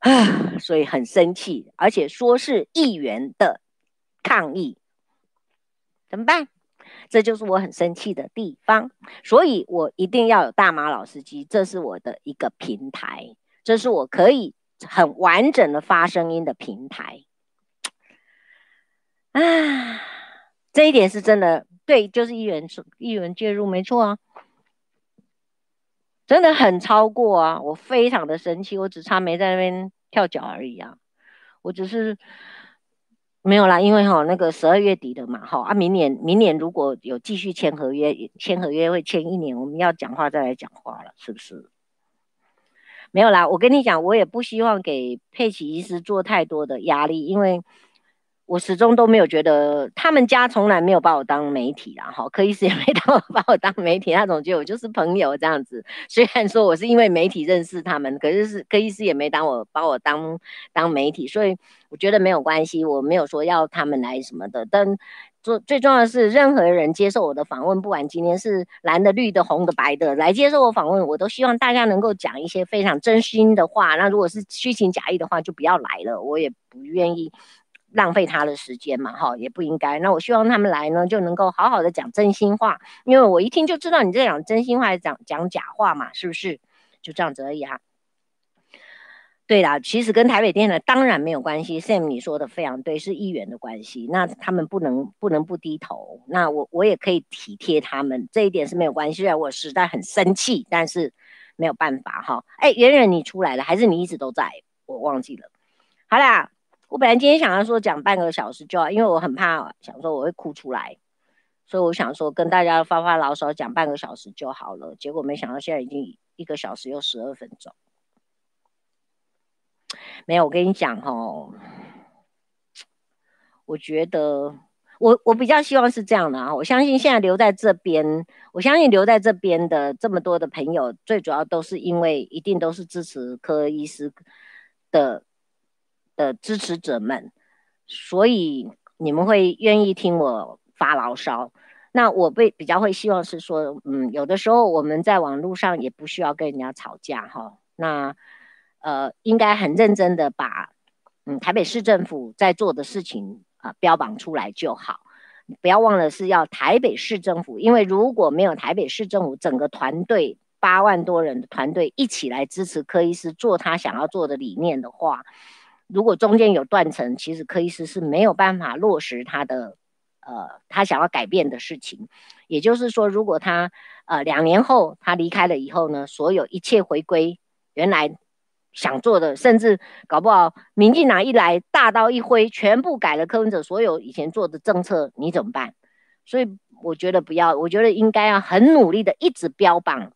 啊，所以很生气，而且说是议员的抗议，怎么办？这就是我很生气的地方。所以我一定要有大马老司机，这是我的一个平台，这是我可以很完整的发声音的平台。啊，这一点是真的，对，就是议员议员介入，没错啊。真的很超过啊！我非常的生气，我只差没在那边跳脚而已啊！我只是没有啦，因为哈那个十二月底的嘛，哈啊，明年明年如果有继续签合约，签合约会签一年，我们要讲话再来讲话了，是不是？没有啦，我跟你讲，我也不希望给佩奇医师做太多的压力，因为。我始终都没有觉得他们家从来没有把我当媒体啦，哈，柯医师也没 当我把我当媒体，他总觉得我就是朋友这样子。虽然说我是因为媒体认识他们，可是是柯医师也没当我把我当当媒体，所以我觉得没有关系，我没有说要他们来什么的。但最最重要的是，任何人接受我的访问，不管今天是蓝的、绿的、红的、白的来接受我访问，我都希望大家能够讲一些非常真心的话。那如果是虚情假意的话，就不要来了，我也不愿意。浪费他的时间嘛，哈，也不应该。那我希望他们来呢，就能够好好的讲真心话，因为我一听就知道你在讲真心话，还是讲讲假话嘛，是不是？就这样子而已啊。对啦，其实跟台北电台当然没有关系。Sam，你说的非常对，是议员的关系，那他们不能不能不低头。那我我也可以体贴他们，这一点是没有关系。虽然我实在很生气，但是没有办法哈。哎，圆圆你出来了，还是你一直都在？我忘记了。好啦。我本来今天想要说讲半个小时就好，因为我很怕想说我会哭出来，所以我想说跟大家发发牢骚，讲半个小时就好了。结果没想到现在已经一个小时又十二分钟。没有，我跟你讲哦，我觉得我我比较希望是这样的啊，我相信现在留在这边，我相信留在这边的这么多的朋友，最主要都是因为一定都是支持柯医师的。的支持者们，所以你们会愿意听我发牢骚。那我被比较会希望是说，嗯，有的时候我们在网络上也不需要跟人家吵架哈。那呃，应该很认真的把嗯台北市政府在做的事情啊、标榜出来就好。不要忘了是要台北市政府，因为如果没有台北市政府整个团队八万多人的团队一起来支持柯医师做他想要做的理念的话，如果中间有断层，其实柯医师是没有办法落实他的呃他想要改变的事情。也就是说，如果他呃两年后他离开了以后呢，所有一切回归原来想做的，甚至搞不好民进党一来大刀一挥，全部改了柯文哲所有以前做的政策，你怎么办？所以我觉得不要，我觉得应该要很努力的一直标榜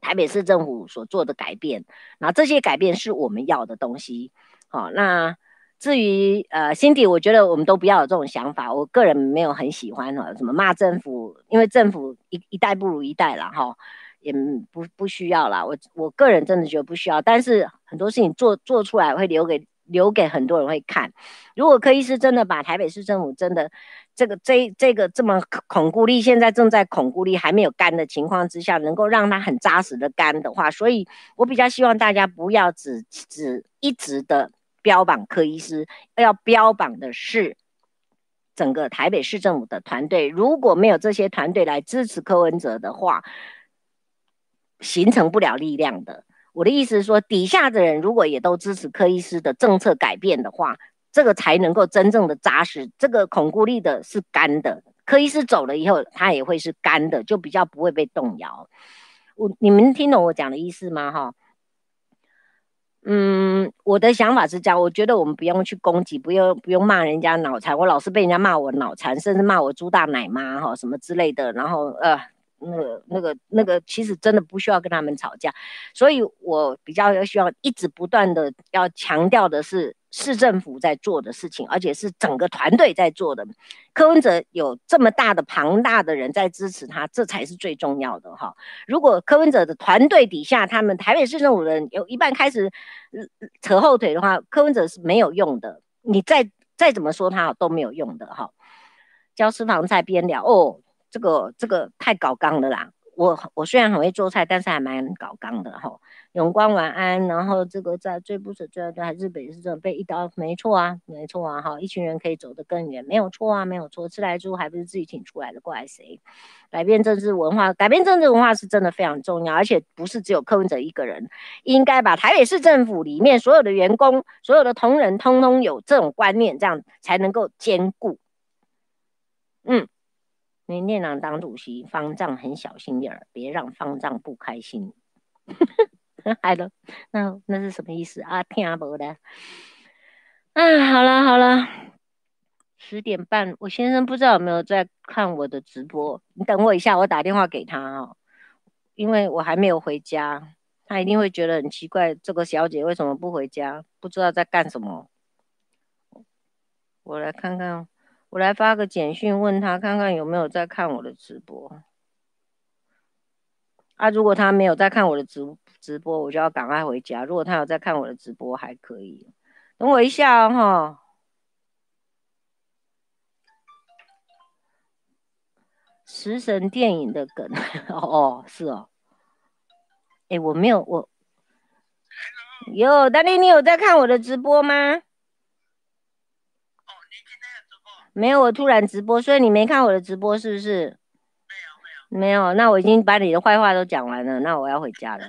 台北市政府所做的改变，然后这些改变是我们要的东西。好，那至于呃辛迪我觉得我们都不要有这种想法。我个人没有很喜欢哈，什么骂政府，因为政府一一代不如一代了哈，也不不需要啦。我我个人真的觉得不需要，但是很多事情做做出来会留给留给很多人会看。如果柯医师真的把台北市政府真的这个这这个这么恐固力，现在正在恐固力还没有干的情况之下，能够让它很扎实的干的话，所以我比较希望大家不要只只一直的。标榜柯医师，要标榜的是整个台北市政府的团队。如果没有这些团队来支持柯文哲的话，形成不了力量的。我的意思是说，底下的人如果也都支持柯医师的政策改变的话，这个才能够真正的扎实。这个巩固力的是干的，柯医师走了以后，他也会是干的，就比较不会被动摇。我你们听懂我讲的意思吗？哈。嗯，我的想法是这样，我觉得我们不用去攻击，不用不用骂人家脑残，我老是被人家骂我脑残，甚至骂我猪大奶妈哈什么之类的，然后呃那个那个那个，其实真的不需要跟他们吵架，所以我比较要需要一直不断的要强调的是。市政府在做的事情，而且是整个团队在做的。柯文哲有这么大的庞大的人在支持他，这才是最重要的哈。如果柯文哲的团队底下，他们台北市政府的人有一半开始扯后腿的话，柯文哲是没有用的。你再再怎么说他都没有用的哈。教私房菜边聊哦，这个这个太搞纲了啦。我我虽然很会做菜，但是还蛮搞刚的哈。永光晚安，然后这个在最不舍最爱还是北市政被一刀，没错啊，没错啊，哈，一群人可以走得更远，没有错啊，没有错。吃来猪还不是自己请出来的，怪谁？改变政治文化，改变政治文化是真的非常重要，而且不是只有柯文哲一个人，应该把台北市政府里面所有的员工、所有的同仁，通通有这种观念，这样才能够兼顾。嗯。你念郎当主席方丈很小心眼儿，别让方丈不开心。嗨了，那那是什么意思啊？听不的。啊，好了好了，十点半，我先生不知道有没有在看我的直播。你等我一下，我打电话给他哦，因为我还没有回家，他一定会觉得很奇怪，这个小姐为什么不回家？不知道在干什么。我来看看。我来发个简讯问他，看看有没有在看我的直播。啊，如果他没有在看我的直直播，我就要赶快回家。如果他有在看我的直播，还可以。等我一下哈。食神电影的梗 哦，是哦。哎，我没有我。有，丹妮，你有在看我的直播吗？没有，我突然直播，所以你没看我的直播是不是？没有，没有。没有，那我已经把你的坏话都讲完了，那我要回家了。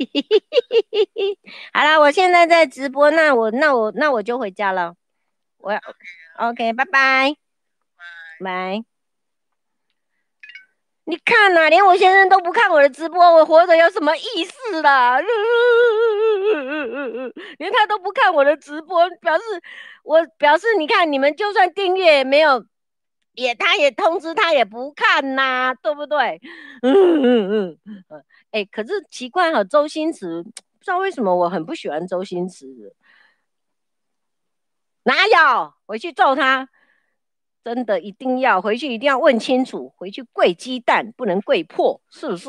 好了，我现在在直播，那我那我那我就回家了。我要 OK，拜拜，拜。你看呐、连我先生都不看我的直播，我活着有什么意思啦？连他都不看我的直播，表示我表示，你看你们就算订阅也没有，也他也通知他也不看呐、对不对？嗯嗯嗯，哎，可是奇怪哈，周星驰不知道为什么我很不喜欢周星驰，哪有？回去揍他。真的一定要回去，一定要问清楚。回去跪鸡蛋，不能跪破，是不是？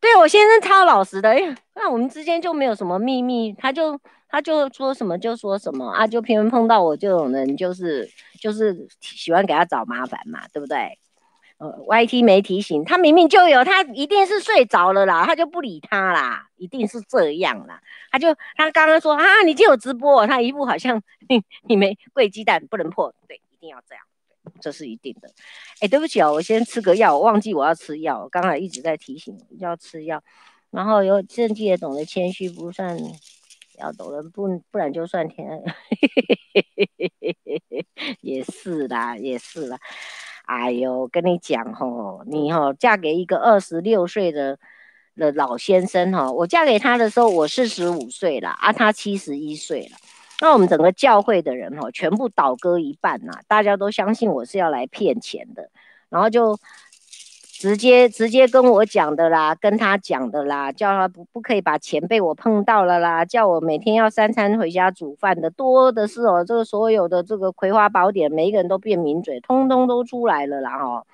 对，我先生超老实的，哎，那我们之间就没有什么秘密，他就他就说什么就说什么啊，就偏偏碰到我这种人，就是就是喜欢给他找麻烦嘛，对不对？呃，YT 没提醒他，明明就有，他一定是睡着了啦，他就不理他啦，一定是这样啦。他就他刚刚说啊，你就有直播，他一副好像你 你没跪鸡蛋不能破，对。一定要这样，这是一定的。哎，对不起啊，我先吃个药，我忘记我要吃药，我刚才一直在提醒要吃药。然后有正记也懂得谦虚，不算要懂得不，不然就算天。也是啦，也是啦。哎呦，跟你讲吼，你吼嫁给一个二十六岁的的老先生哈，我嫁给他的时候我四十五岁了，啊，他七十一岁了。那我们整个教会的人哈，全部倒戈一半呐，大家都相信我是要来骗钱的，然后就直接直接跟我讲的啦，跟他讲的啦，叫他不不可以把钱被我碰到了啦，叫我每天要三餐回家煮饭的，多的是哦，这个所有的这个葵花宝典，每一个人都变名嘴，通通都出来了啦哈，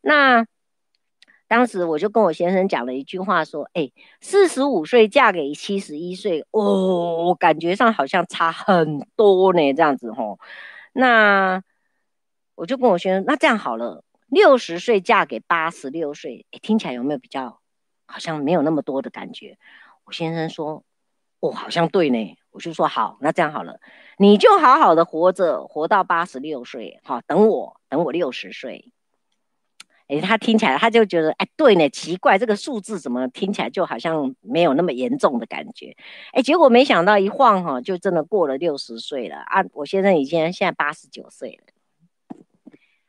那。当时我就跟我先生讲了一句话，说：“哎，四十五岁嫁给七十一岁，哦，感觉上好像差很多呢，这样子吼。那我就跟我先生，那这样好了，六十岁嫁给八十六岁，哎，听起来有没有比较好像没有那么多的感觉？我先生说：哦，好像对呢。我就说好，那这样好了，你就好好的活着，活到八十六岁，好，等我，等我六十岁。”哎，他听起来他就觉得，哎，对呢，奇怪，这个数字怎么听起来就好像没有那么严重的感觉？哎，结果没想到一晃哈，就真的过了六十岁了啊！我先生已经现在八十九岁了。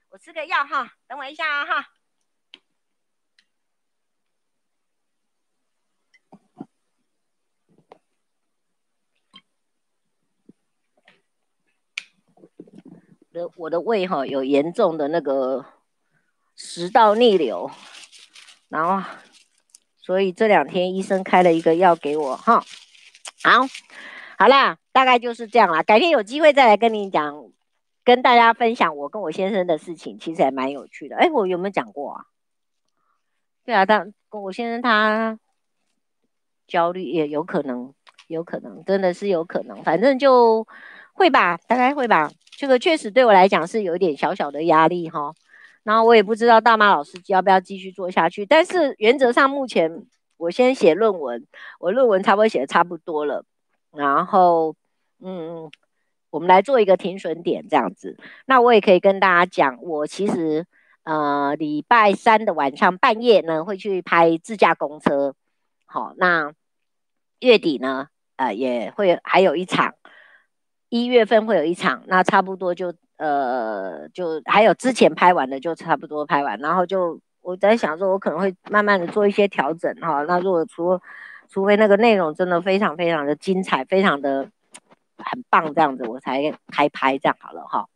我吃个药哈，等我一下啊哈。我的我的胃哈有严重的那个。食道逆流，然后，所以这两天医生开了一个药给我哈。好，好啦，大概就是这样啦。改天有机会再来跟你讲，跟大家分享我跟我先生的事情，其实还蛮有趣的。哎，我有没有讲过啊？对啊，他跟我先生他焦虑也有可能，有可能，真的是有可能，反正就会吧，大概会吧。这个确实对我来讲是有一点小小的压力哈。然后我也不知道大妈老师要不要继续做下去，但是原则上目前我先写论文，我论文差不多写的差不多了，然后嗯，我们来做一个停损点这样子。那我也可以跟大家讲，我其实呃礼拜三的晚上半夜呢会去拍自驾公车，好，那月底呢呃也会还有一场，一月份会有一场，那差不多就。呃，就还有之前拍完的就差不多拍完，然后就我在想说，我可能会慢慢的做一些调整哈。那如果除除非那个内容真的非常非常的精彩，非常的很棒这样子，我才开拍这样好了哈。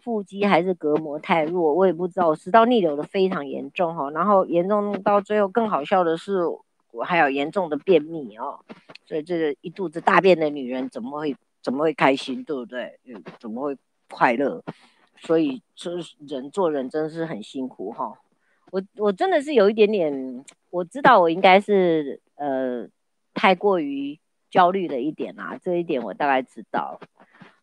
腹肌还是隔膜太弱，我也不知道。我食道逆流的非常严重哈，然后严重到最后更好笑的是，我还有严重的便秘哦。所以这个一肚子大便的女人怎么会怎么会开心，对不对？嗯，怎么会？快乐，所以这人做人真的是很辛苦哈。我我真的是有一点点，我知道我应该是呃太过于焦虑了一点啊，这一点我大概知道。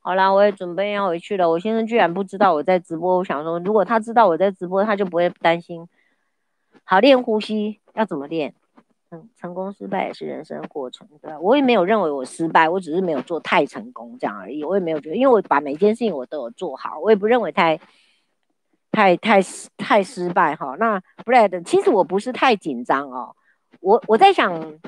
好啦，我也准备要回去了。我先生居然不知道我在直播，我想说，如果他知道我在直播，他就不会担心。好，练呼吸要怎么练？成成功失败也是人生过程，对吧？我也没有认为我失败，我只是没有做太成功这样而已。我也没有觉得，因为我把每件事情我都有做好，我也不认为太太太太失败哈。那 Brad，其实我不是太紧张哦。我我在想，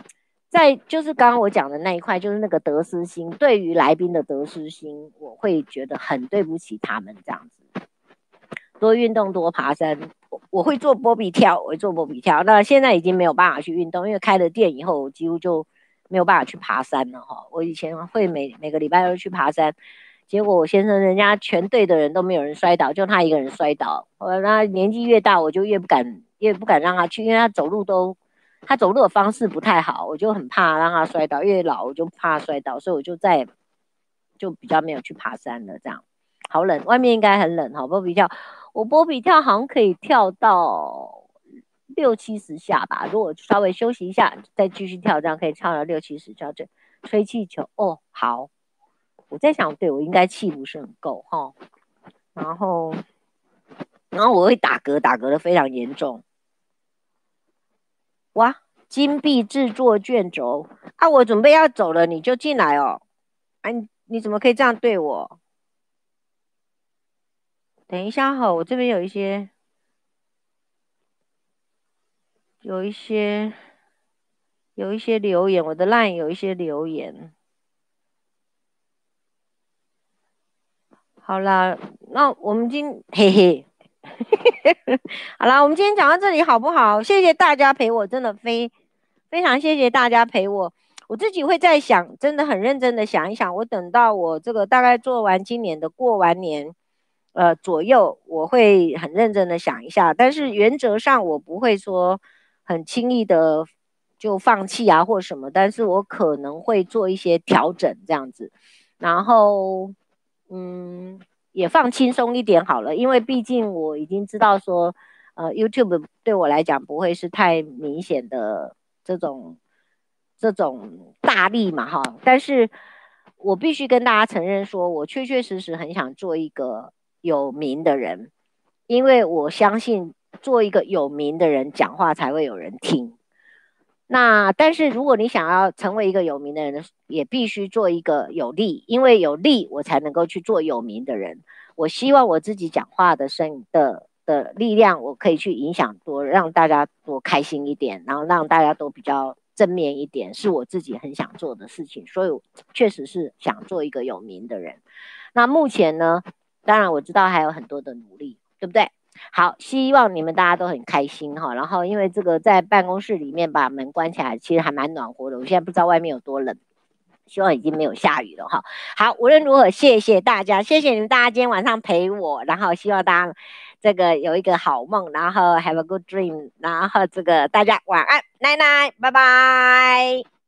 在就是刚刚我讲的那一块，就是那个得失心，对于来宾的得失心，我会觉得很对不起他们这样子。多运动，多爬山。我，我会做波比跳，我会做波比跳。那现在已经没有办法去运动，因为开了店以后，我几乎就没有办法去爬山了哈。我以前会每每个礼拜都去爬山，结果我先生人家全队的人都没有人摔倒，就他一个人摔倒。我那年纪越大，我就越不敢，越不敢让他去，因为他走路都，他走路的方式不太好，我就很怕让他摔倒。越老我就怕摔倒，所以我就再就比较没有去爬山了。这样好冷，外面应该很冷哈，波比跳。我波比跳好像可以跳到六七十下吧，如果稍微休息一下再继续跳，这样可以跳到六七十下。这吹气球哦，好，我在想，对我应该气不是很够哈，然后然后我会打嗝，打嗝的非常严重。哇，金币制作卷轴啊，我准备要走了，你就进来哦。哎、你怎么可以这样对我？等一下哈，我这边有一些，有一些，有一些留言，我的 line 有一些留言。好啦，那我们今嘿嘿，好啦，我们今天讲到这里好不好？谢谢大家陪我，真的非非常谢谢大家陪我。我自己会在想，真的很认真的想一想。我等到我这个大概做完今年的过完年，呃左右，我会很认真的想一下。但是原则上我不会说很轻易的就放弃啊或什么，但是我可能会做一些调整这样子，然后。嗯，也放轻松一点好了，因为毕竟我已经知道说，呃，YouTube 对我来讲不会是太明显的这种这种大力嘛，哈。但是我必须跟大家承认说，我确确实实很想做一个有名的人，因为我相信做一个有名的人讲话才会有人听。那但是如果你想要成为一个有名的人，也必须做一个有利，因为有利我才能够去做有名的人。我希望我自己讲话的声的的力量，我可以去影响多，让大家多开心一点，然后让大家都比较正面一点，是我自己很想做的事情。所以确实是想做一个有名的人。那目前呢，当然我知道还有很多的努力，对不对？好，希望你们大家都很开心哈。然后，因为这个在办公室里面把门关起来，其实还蛮暖和的。我现在不知道外面有多冷，希望已经没有下雨了哈。好，无论如何，谢谢大家，谢谢你们大家今天晚上陪我。然后，希望大家这个有一个好梦，然后 have a good dream。然后，这个大家晚安，奶奶，拜拜。